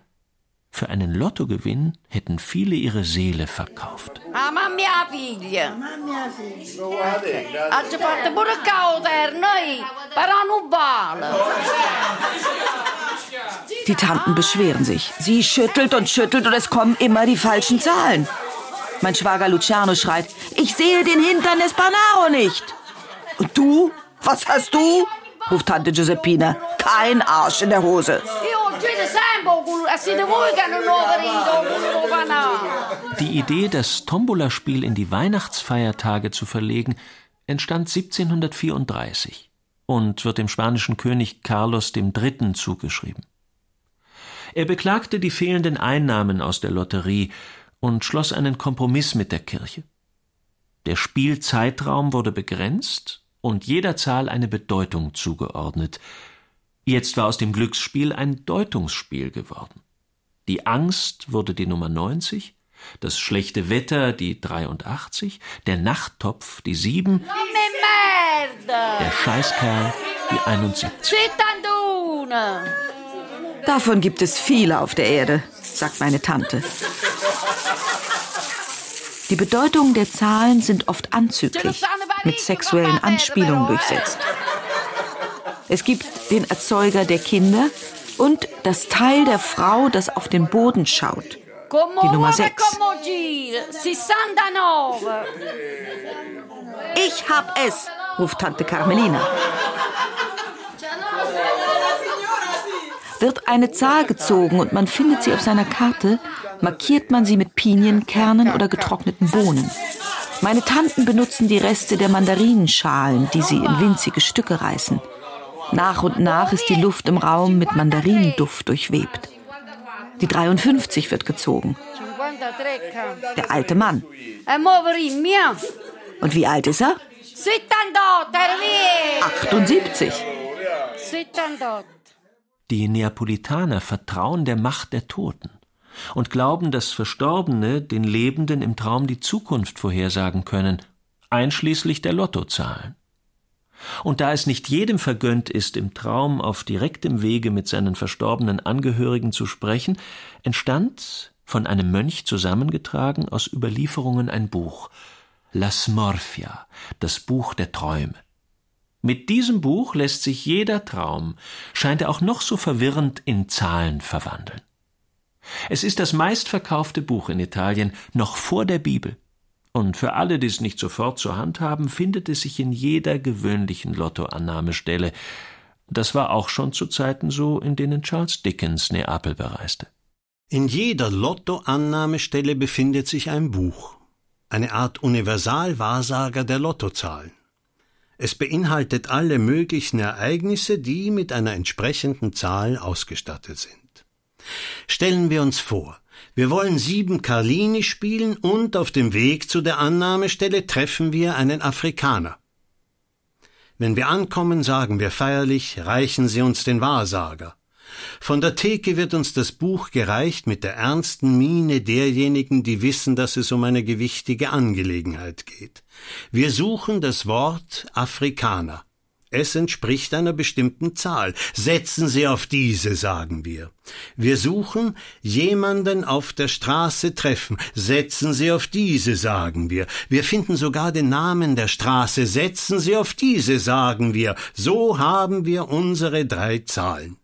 für einen Lottogewinn hätten viele ihre Seele verkauft. Ah, ma mia figlia. Ma mia figlia. Ha fatto pure cauterno, però non vale. Die Tanten beschweren sich. Sie schüttelt und schüttelt und es kommen immer die falschen Zahlen. Mein Schwager Luciano schreit, ich sehe den Hintern des Panaro nicht. Und du? Was hast du? Ruft Tante Giuseppina. Kein Arsch in der Hose. Die Idee, das Tombola-Spiel in die Weihnachtsfeiertage zu verlegen, entstand 1734 und wird dem spanischen König Carlos III. zugeschrieben. Er beklagte die fehlenden Einnahmen aus der Lotterie und schloss einen Kompromiss mit der Kirche. Der Spielzeitraum wurde begrenzt und jeder Zahl eine Bedeutung zugeordnet. Jetzt war aus dem Glücksspiel ein Deutungsspiel geworden. Die Angst wurde die Nummer 90, das schlechte Wetter die 83, der Nachttopf die 7, der Scheißkerl die 71. Davon gibt es viele auf der Erde, sagt meine Tante. Die Bedeutungen der Zahlen sind oft anzüglich, mit sexuellen Anspielungen durchsetzt. Es gibt den Erzeuger der Kinder und das Teil der Frau, das auf den Boden schaut. Die Nummer 6. Ich hab es, ruft Tante Carmelina. Wird eine Zahl gezogen und man findet sie auf seiner Karte, markiert man sie mit Pinienkernen oder getrockneten Bohnen. Meine Tanten benutzen die Reste der Mandarinenschalen, die sie in winzige Stücke reißen. Nach und nach ist die Luft im Raum mit Mandarinenduft durchwebt. Die 53 wird gezogen. Der alte Mann. Und wie alt ist er? 78. Die Neapolitaner vertrauen der Macht der Toten und glauben, dass Verstorbene den Lebenden im Traum die Zukunft vorhersagen können, einschließlich der Lottozahlen. Und da es nicht jedem vergönnt ist, im Traum auf direktem Wege mit seinen verstorbenen Angehörigen zu sprechen, entstand, von einem Mönch zusammengetragen, aus Überlieferungen ein Buch, La Smorfia, das Buch der Träume. Mit diesem Buch lässt sich jeder Traum, scheint er auch noch so verwirrend, in Zahlen verwandeln. Es ist das meistverkaufte Buch in Italien, noch vor der Bibel. Und für alle, die es nicht sofort zur Hand haben, findet es sich in jeder gewöhnlichen Lottoannahmestelle. Das war auch schon zu Zeiten so, in denen Charles Dickens Neapel bereiste. In jeder Lottoannahmestelle befindet sich ein Buch, eine Art Universalwahrsager der Lottozahlen. Es beinhaltet alle möglichen Ereignisse, die mit einer entsprechenden Zahl ausgestattet sind. Stellen wir uns vor, wir wollen sieben Carlini spielen und auf dem Weg zu der Annahmestelle treffen wir einen Afrikaner. Wenn wir ankommen, sagen wir feierlich, reichen Sie uns den Wahrsager. Von der Theke wird uns das Buch gereicht mit der ernsten Miene derjenigen, die wissen, dass es um eine gewichtige Angelegenheit geht. Wir suchen das Wort Afrikaner. Es entspricht einer bestimmten Zahl. Setzen Sie auf diese, sagen wir. Wir suchen jemanden auf der Straße treffen. Setzen Sie auf diese, sagen wir. Wir finden sogar den Namen der Straße. Setzen Sie auf diese, sagen wir. So haben wir unsere drei Zahlen.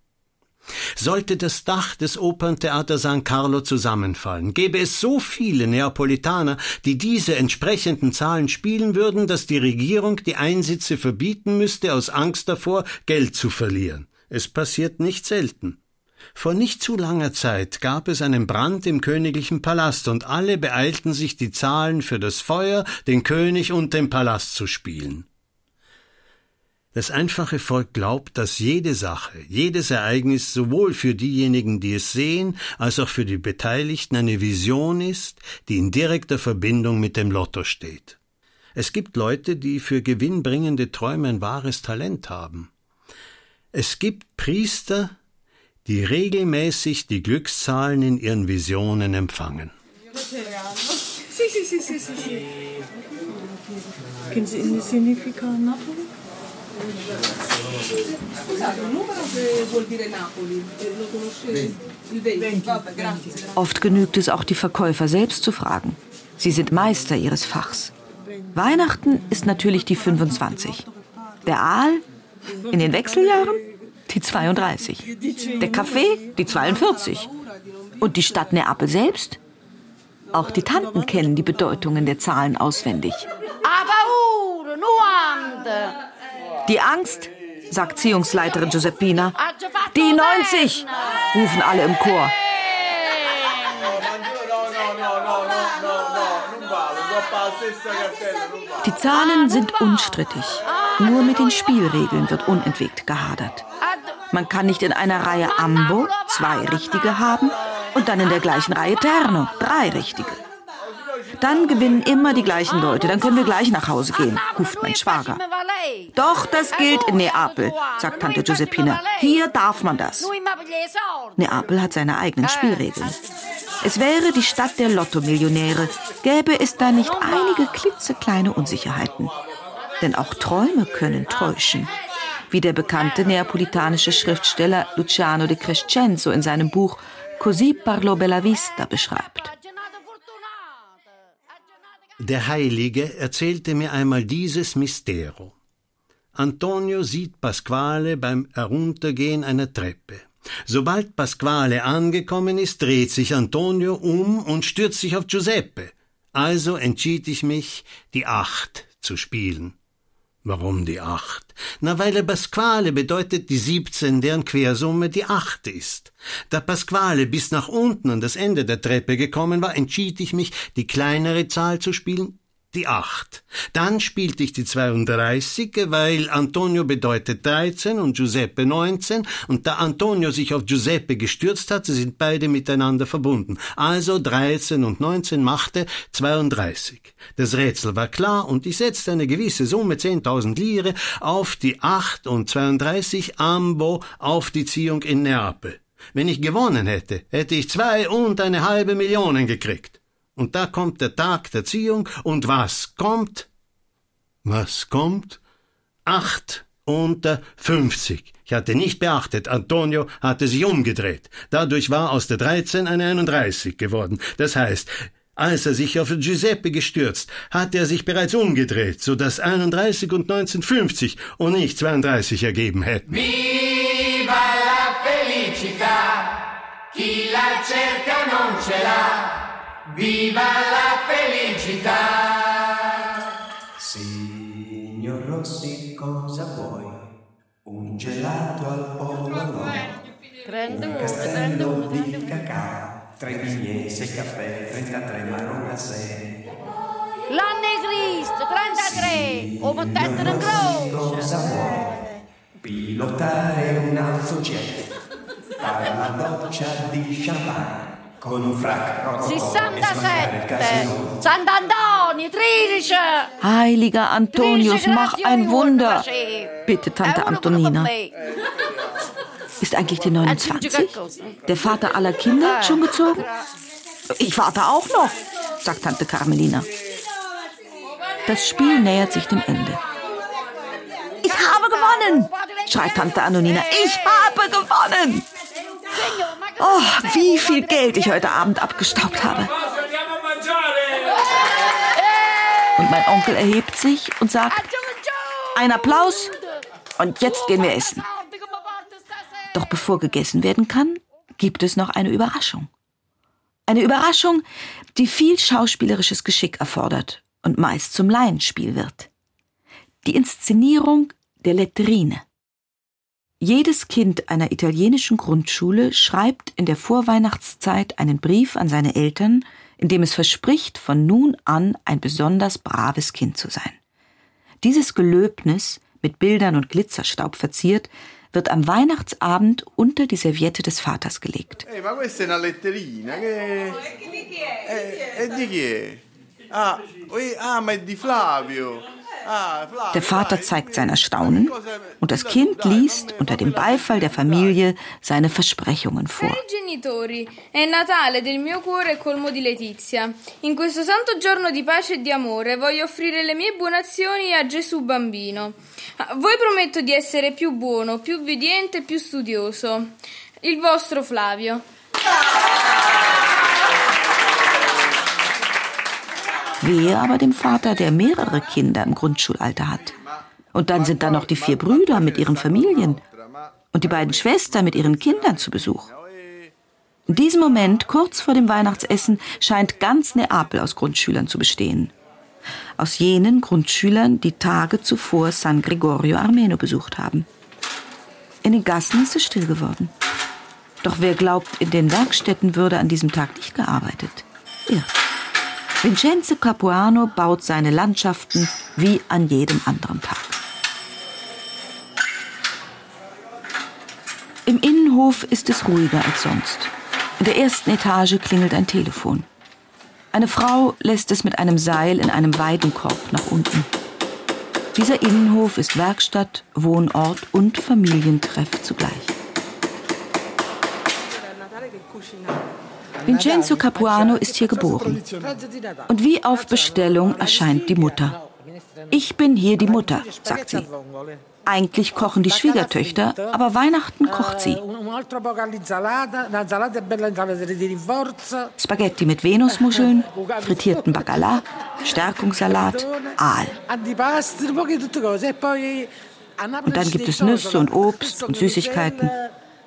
Sollte das Dach des Operntheater San Carlo zusammenfallen, gäbe es so viele Neapolitaner, die diese entsprechenden Zahlen spielen würden, dass die Regierung die Einsitze verbieten müsste aus Angst davor, Geld zu verlieren. Es passiert nicht selten. Vor nicht zu langer Zeit gab es einen Brand im königlichen Palast und alle beeilten sich, die Zahlen für das Feuer, den König und den Palast zu spielen. Das einfache Volk glaubt, dass jede Sache, jedes Ereignis sowohl für diejenigen, die es sehen, als auch für die Beteiligten eine Vision ist, die in direkter Verbindung mit dem Lotto steht. Es gibt Leute, die für gewinnbringende Träume ein wahres Talent haben. Es gibt Priester, die regelmäßig die Glückszahlen in ihren Visionen empfangen. Sì, sì, sì, sì, sì, sì. Oft genügt es auch die Verkäufer selbst zu fragen. Sie sind Meister ihres Fachs. Weihnachten ist natürlich die 25. Der Aal in den Wechseljahren die 32. Der Kaffee die 42. Und die Stadt Neapel selbst? Auch die Tanten kennen die Bedeutungen der Zahlen auswendig. Aber nuante. Die Angst, sagt Ziehungsleiterin Giuseppina. Die 90, rufen alle im Chor. Die Zahlen sind unstrittig. Nur mit den Spielregeln wird unentwegt gehadert. Man kann nicht in einer Reihe Ambo zwei richtige haben und dann in der gleichen Reihe Terno drei richtige. Dann gewinnen immer die gleichen Leute. Dann können wir gleich nach Hause gehen, ruft mein Schwager. Doch, das gilt in Neapel, sagt Tante Giuseppina. Hier darf man das. Neapel hat seine eigenen Spielregeln. Es wäre die Stadt der Lottomillionäre, gäbe es da nicht einige klitzekleine Unsicherheiten. Denn auch Träume können täuschen, wie der bekannte neapolitanische Schriftsteller Luciano de Crescenzo in seinem Buch Così parlo bella vista beschreibt. Der Heilige erzählte mir einmal dieses Mystero. Antonio sieht Pasquale beim Heruntergehen einer Treppe. Sobald Pasquale angekommen ist, dreht sich Antonio um und stürzt sich auf Giuseppe. Also entschied ich mich, die Acht zu spielen. Warum die Acht? Na, weil der Pasquale bedeutet die siebzehn, deren Quersumme die Acht ist. Da Pasquale bis nach unten an das Ende der Treppe gekommen war, entschied ich mich, die kleinere Zahl zu spielen, die acht. Dann spielte ich die 32, weil Antonio bedeutet 13 und Giuseppe 19 und da Antonio sich auf Giuseppe gestürzt hatte, sind beide miteinander verbunden. Also 13 und 19 machte 32. Das Rätsel war klar und ich setzte eine gewisse Summe 10.000 Lire auf die 8 und 32 Ambo auf die Ziehung in Neapel. Wenn ich gewonnen hätte, hätte ich zwei und eine halbe Millionen gekriegt. Und da kommt der Tag der Ziehung, und was kommt? Was kommt? Acht unter fünfzig. Ich hatte nicht beachtet, Antonio hatte sich umgedreht. Dadurch war aus der dreizehn eine einunddreißig geworden. Das heißt, als er sich auf Giuseppe gestürzt, hatte er sich bereits umgedreht, so dass 31 und 19 50 und nicht 32 ergeben hätten. Viva la felicità, chi la cerca non ce l'ha. Viva la felicità! Signor Rossi, cosa vuoi? Un gelato al polo no? Prende un castello di cacao tre billets, sei caffè, 33 marron glacé. L'anno è Cristo, 33, o mettete in croce. Cosa vuoi? Pilotare un autojet, fare la doccia di champagne con un frac rococò e sbagliare il 67, casino. Sant'Antonio, 13. Heiliger Antonius, mach ein Wunder, Äh, bittet Tante Antonina. Ist eigentlich die 29? Der Vater aller Kinder schon gezogen? Ich warte auch noch, sagt Tante Carmelina. Das Spiel nähert sich dem Ende. Ich habe gewonnen, schreit Tante Antonina. Ich habe gewonnen. Oh, wie viel Geld ich heute Abend abgestaubt habe. Und mein Onkel erhebt sich und sagt, ein Applaus und jetzt gehen wir essen. Doch bevor gegessen werden kann, gibt es noch eine Überraschung. Eine Überraschung, die viel schauspielerisches Geschick erfordert und meist zum Laienspiel wird. Die Inszenierung der Letterine. Jedes Kind einer italienischen Grundschule schreibt in der Vorweihnachtszeit einen Brief an seine Eltern, in dem es verspricht, von nun an ein besonders braves Kind zu sein. Dieses Gelöbnis, mit Bildern und Glitzerstaub verziert, wird am Weihnachtsabend unter die Serviette des Vaters gelegt. Ehi, ma questa è una letterina che... Eh, e di chi è? Ah, ui, ah, ma è di Flavio. Ah. Der Vater zeigt sein Erstaunen und das Kind liest unter dem Beifall der Familie seine Versprechungen vor. Cari genitori, è Natale del mio cuore colmo di letizia. In questo santo giorno di pace e di amore voglio offrire le mie buone azioni a Gesù bambino. A voi prometto di essere più buono, più ubbidiente più studioso. Il vostro Flavio. Wehe aber dem Vater, der mehrere Kinder im Grundschulalter hat. Und dann sind da noch die vier Brüder mit ihren Familien und die beiden Schwestern mit ihren Kindern zu Besuch. In diesem Moment, kurz vor dem Weihnachtsessen, scheint ganz Neapel aus Grundschülern zu bestehen. Aus jenen Grundschülern, die Tage zuvor San Gregorio Armeno besucht haben. In den Gassen ist es still geworden. Doch wer glaubt, in den Werkstätten würde an diesem Tag nicht gearbeitet? Irrt. Vincenzo Capuano baut seine Landschaften wie an jedem anderen Tag. Im Innenhof ist es ruhiger als sonst. In der ersten Etage klingelt ein Telefon. Eine Frau lässt es mit einem Seil in einem Weidenkorb nach unten. Dieser Innenhof ist Werkstatt, Wohnort und Familientreff zugleich. Vincenzo Capuano ist hier geboren. Und wie auf Bestellung erscheint die Mutter. Ich bin hier die Mutter, sagt sie. Eigentlich kochen die Schwiegertöchter, aber Weihnachten kocht sie. Spaghetti mit Venusmuscheln, frittierten Bacala, Stärkungssalat, Aal. Und dann gibt es Nüsse und Obst und Süßigkeiten.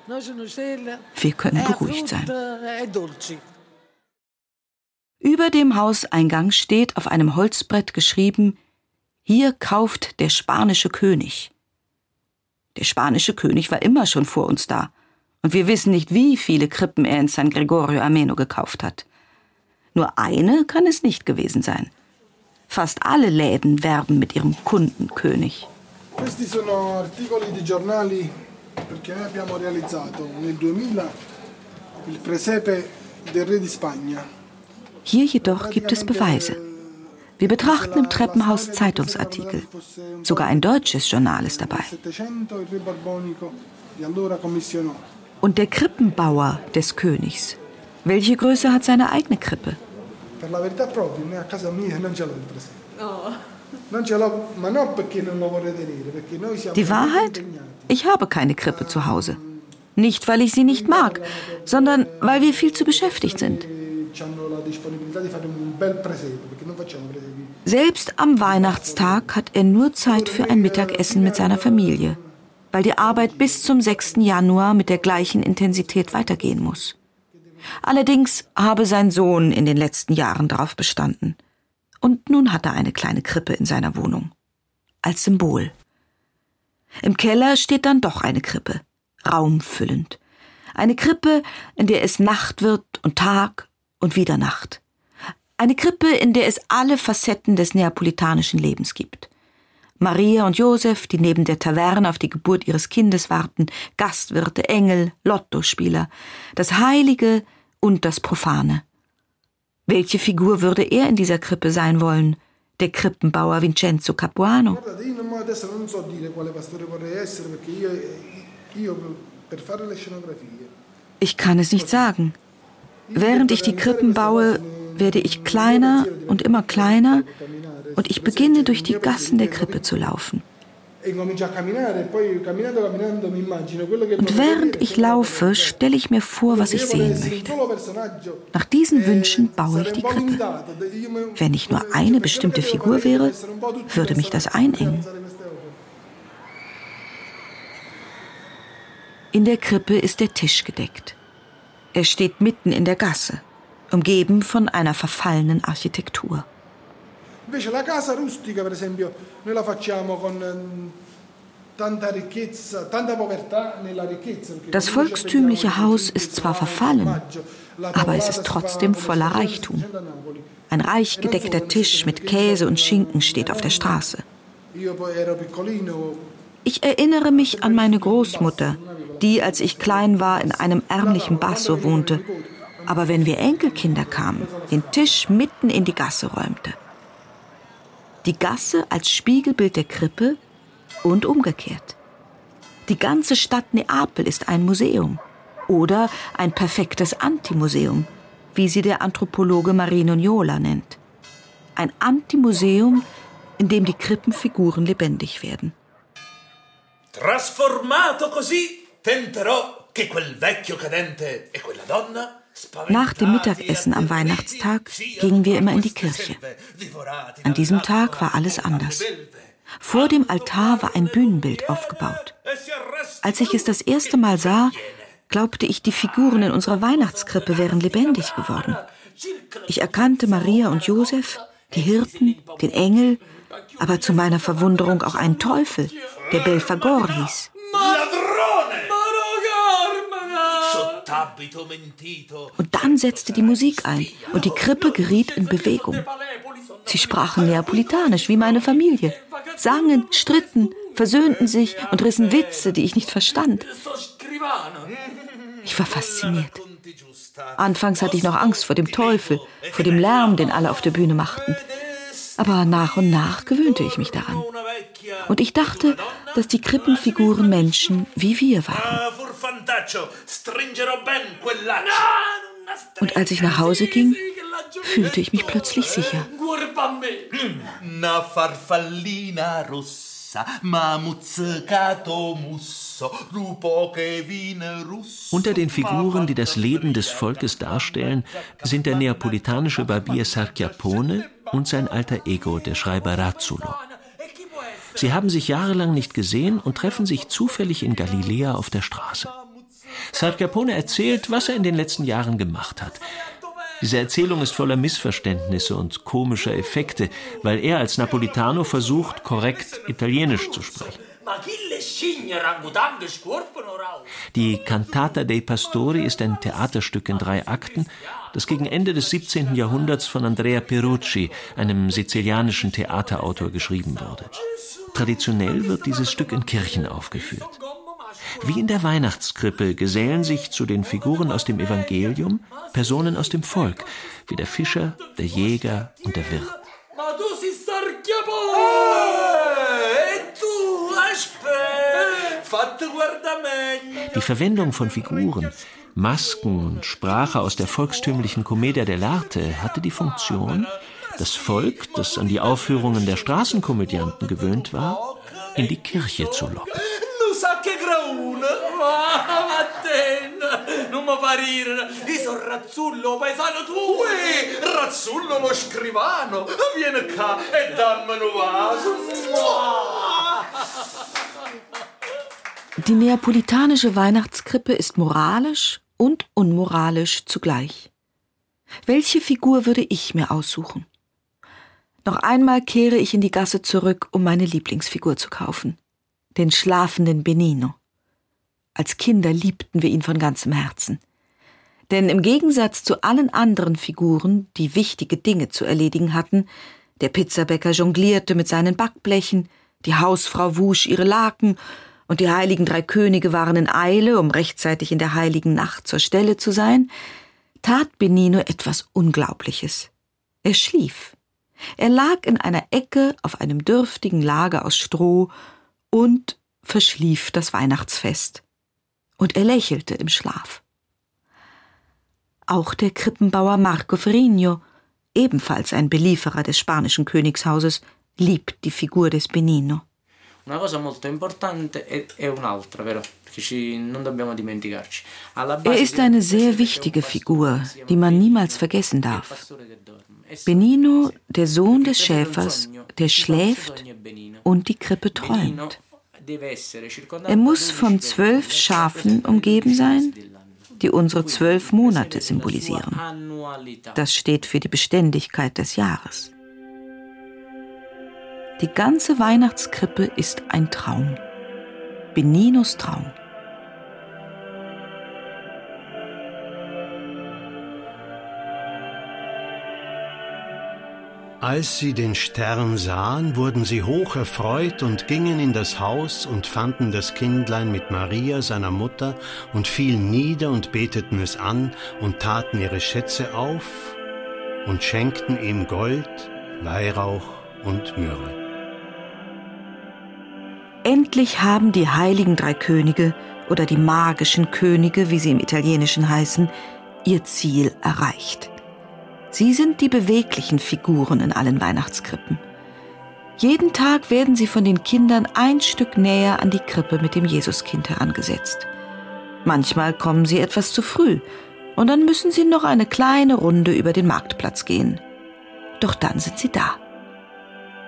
Wir können beruhigt sein. e. Über dem Hauseingang steht auf einem Holzbrett geschrieben, hier kauft der spanische König. Der spanische König war immer schon vor uns da. Und wir wissen nicht, wie viele Krippen er in San Gregorio Armeno gekauft hat. Nur eine kann es nicht gewesen sein. Fast alle Läden werben mit ihrem Kundenkönig. Questi sono articoli di giornali perché noi abbiamo realizzato nel 2000 il presepe del re di Spagna. Hier jedoch gibt es Beweise. Wir betrachten im Treppenhaus Zeitungsartikel. Sogar ein deutsches Journal ist dabei. 700 il re Borbonico di allora commissionò. Und der Krippenbauer des Königs. Welche Größe hat seine eigene Krippe? Per la verità proprio, noi a casa mia non ce l'ho il presepe. Die Wahrheit? Ich habe keine Krippe zu Hause. Nicht, weil ich sie nicht mag, sondern weil wir viel zu beschäftigt sind. Selbst am Weihnachtstag hat er nur Zeit für ein Mittagessen mit seiner Familie, weil die Arbeit bis zum 6. Januar mit der gleichen Intensität weitergehen muss. Allerdings habe sein Sohn in den letzten Jahren darauf bestanden. Und nun hat er eine kleine Krippe in seiner Wohnung. Als Symbol. Im Keller steht dann doch eine Krippe, raumfüllend. Eine Krippe, in der es Nacht wird und Tag und wieder Nacht. Eine Krippe, in der es alle Facetten des neapolitanischen Lebens gibt. Maria und Josef, die neben der Taverne auf die Geburt ihres Kindes warten, Gastwirte, Engel, Lottospieler, das Heilige und das Profane. Welche Figur würde er in dieser Krippe sein wollen? Der Krippenbauer Vincenzo Capuano? Ich kann es nicht sagen. Während ich die Krippen baue, werde ich kleiner und immer kleiner und ich beginne durch die Gassen der Krippe zu laufen. Und vorrei während ich laufe, stelle ich mir vor, was ich sehen möchte. Nach diesen Wünschen baue ich die Krippe. Wenn ich nur eine bestimmte Figur wäre, würde mich das einengen. In der Krippe ist der Tisch gedeckt. Er steht mitten in der Gasse, umgeben von einer verfallenen Architektur. Invece la casa rustica per esempio noi la facciamo con ehm, Das volkstümliche Haus ist zwar verfallen, aber es ist trotzdem voller Reichtum. Ein reich gedeckter Tisch mit Käse und Schinken steht auf der Straße. Ich erinnere mich an meine Großmutter, die, als ich klein war, in einem ärmlichen Basso wohnte, aber wenn wir Enkelkinder kamen, den Tisch mitten in die Gasse räumte. Die Gasse als Spiegelbild der Krippe und umgekehrt. Die ganze Stadt Neapel ist ein Museum oder ein perfektes Antimuseum, wie sie der Anthropologe Marino Niola nennt. Ein Antimuseum, in dem die Krippenfiguren lebendig werden. Trasformato così, tenterò che quel vecchio cadente e quella donna Nach dem Mittagessen am Weihnachtstag gingen wir immer in die Kirche. An diesem Tag war alles anders. Vor dem Altar war ein Bühnenbild aufgebaut. Als ich es das erste Mal sah, glaubte ich, die Figuren in unserer Weihnachtskrippe wären lebendig geworden. Ich erkannte Maria und Josef, die Hirten, den Engel, aber zu meiner Verwunderung auch einen Teufel, der Belfagor hieß. Und dann setzte die Musik ein und die Krippe geriet in Bewegung. Sie sprachen Neapolitanisch wie meine Familie, sangen, stritten, versöhnten sich und rissen Witze, die ich nicht verstand. Ich war fasziniert. Anfangs hatte ich noch Angst vor dem Teufel, vor dem Lärm, den alle auf der Bühne machten. Aber nach und nach gewöhnte ich mich daran. Und ich dachte, dass die Krippenfiguren Menschen wie wir waren. Ah. Und als ich nach Hause ging, fühlte ich mich plötzlich sicher. Una farfallina rossa, ma muzzicato musso, lupo russo. Unter den Figuren, die das Leben des Volkes darstellen, sind der neapolitanische Barbier Sarchiappone und sein alter Ego, der Schreiber Razzulo. Sie haben sich jahrelang nicht gesehen und treffen sich zufällig in Galiläa auf der Straße. Sarchiappone erzählt, was er in den letzten Jahren gemacht hat. Diese Erzählung ist voller Missverständnisse und komischer Effekte, weil er als Napolitano versucht, korrekt Italienisch zu sprechen. Die Cantata dei Pastori ist ein Theaterstück in drei Akten, das gegen Ende des 17. Jahrhunderts von Andrea Perucci, einem sizilianischen Theaterautor, geschrieben wurde. Traditionell wird dieses Stück in Kirchen aufgeführt. Wie in der Weihnachtskrippe gesellen sich zu den Figuren aus dem Evangelium Personen aus dem Volk, wie der Fischer, der Jäger und der Wirt. E. Die Verwendung von Figuren, Masken und Sprache aus der volkstümlichen Commedia dell'arte hatte die Funktion, das Volk, das an die Aufführungen der Straßenkomödianten gewöhnt war, in die Kirche zu locken. Che grauna! Ah, ma non mi fa ridere! Io sono Razzullo, paesano tu! Uè, Razzullo lo scrivano! Vieni qua e dammi un vaso! Die neapolitanische Weihnachtskrippe ist moralisch und unmoralisch zugleich. Welche Figur würde ich mir aussuchen? Noch einmal kehre ich in die Gasse zurück, um meine Lieblingsfigur zu kaufen. Den schlafenden Benino. Als Kinder liebten wir ihn von ganzem Herzen. Denn im Gegensatz zu allen anderen Figuren, die wichtige Dinge zu erledigen hatten, der Pizzabäcker jonglierte mit seinen Backblechen, die Hausfrau wusch ihre Laken und die heiligen drei Könige waren in Eile, um rechtzeitig in der heiligen Nacht zur Stelle zu sein, tat Benino etwas Unglaubliches. Er schlief. Er lag in einer Ecke auf einem dürftigen Lager aus Stroh und verschlief das Weihnachtsfest. Und er lächelte im Schlaf. Auch der Krippenbauer Marco Ferrigno, ebenfalls ein Belieferer des spanischen Königshauses, liebt die Figur des Benino. Una cosa molto importante è, è un'altra, vero? Non dobbiamo dimenticarci. Er ist eine sehr wichtige Figur, die man niemals vergessen darf. Benino, der Sohn des Schäfers, der schläft und die Krippe träumt. Er muss von zwölf Schafen umgeben sein, die unsere zwölf Monate symbolisieren. Das steht für die Beständigkeit des Jahres. Die ganze Weihnachtskrippe ist ein Traum. Beninos Traum. Als sie den Stern sahen, wurden sie hoch erfreut und gingen in das Haus und fanden das Kindlein mit Maria, seiner Mutter, und fielen nieder und beteten es an und taten ihre Schätze auf und schenkten ihm Gold, Weihrauch und Myrrhe. Endlich haben die heiligen drei Könige oder die magischen Könige, wie sie im Italienischen heißen, ihr Ziel erreicht. Sie sind die beweglichen Figuren in allen Weihnachtskrippen. Jeden Tag werden sie von den Kindern ein Stück näher an die Krippe mit dem Jesuskind herangesetzt. Manchmal kommen sie etwas zu früh und dann müssen sie noch eine kleine Runde über den Marktplatz gehen. Doch dann sind sie da.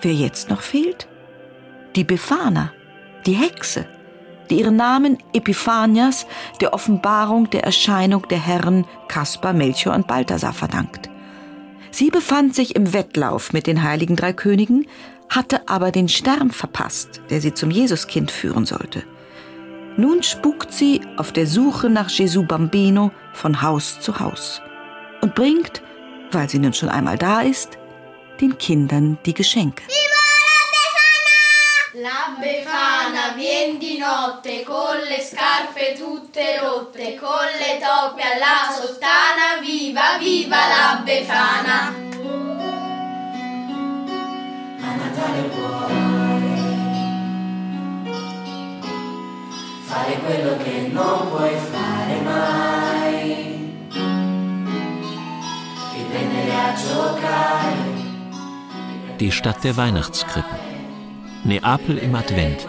Wer jetzt noch fehlt? Die Befana, die Hexe, die ihren Namen Epiphanias der Offenbarung der Erscheinung der Herren Kaspar, Melchior und Balthasar verdankt. Sie befand sich im Wettlauf mit den heiligen drei Königen, hatte aber den Stern verpasst, der sie zum Jesuskind führen sollte. Nun spukt sie auf der Suche nach Gesù Bambino von Haus zu Haus und bringt, weil sie nun schon einmal da ist, den Kindern die Geschenke. La Befana vien di notte con le scarpe tutte rotte, con le toppe alla sottana, viva viva la Befana. A Natale puoi fare quello che non puoi fare mai, riprendere a giocare. Die Stadt der Weihnachtskrippen. Neapel im Advent.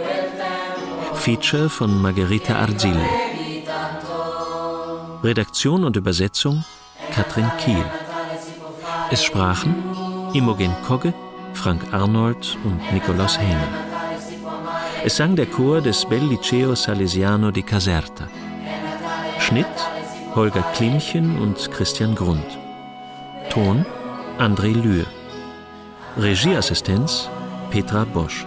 Feature von Margherita Arzillo. Redaktion und Übersetzung Katrin Kiel. Es sprachen Imogen Kogge, Frank Arnold und Nikolaus Hähner. Es sang der Chor des Bel Liceo Salesiano di Caserta. Schnitt Holger Klimchen und Christian Grund. Ton André Lühr. Regieassistenz Petra Bosch.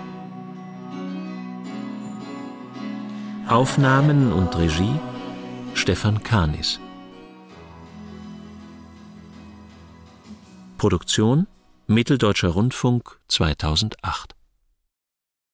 Aufnahmen und Regie Stefan Kanis. Produktion Mitteldeutscher Rundfunk 2008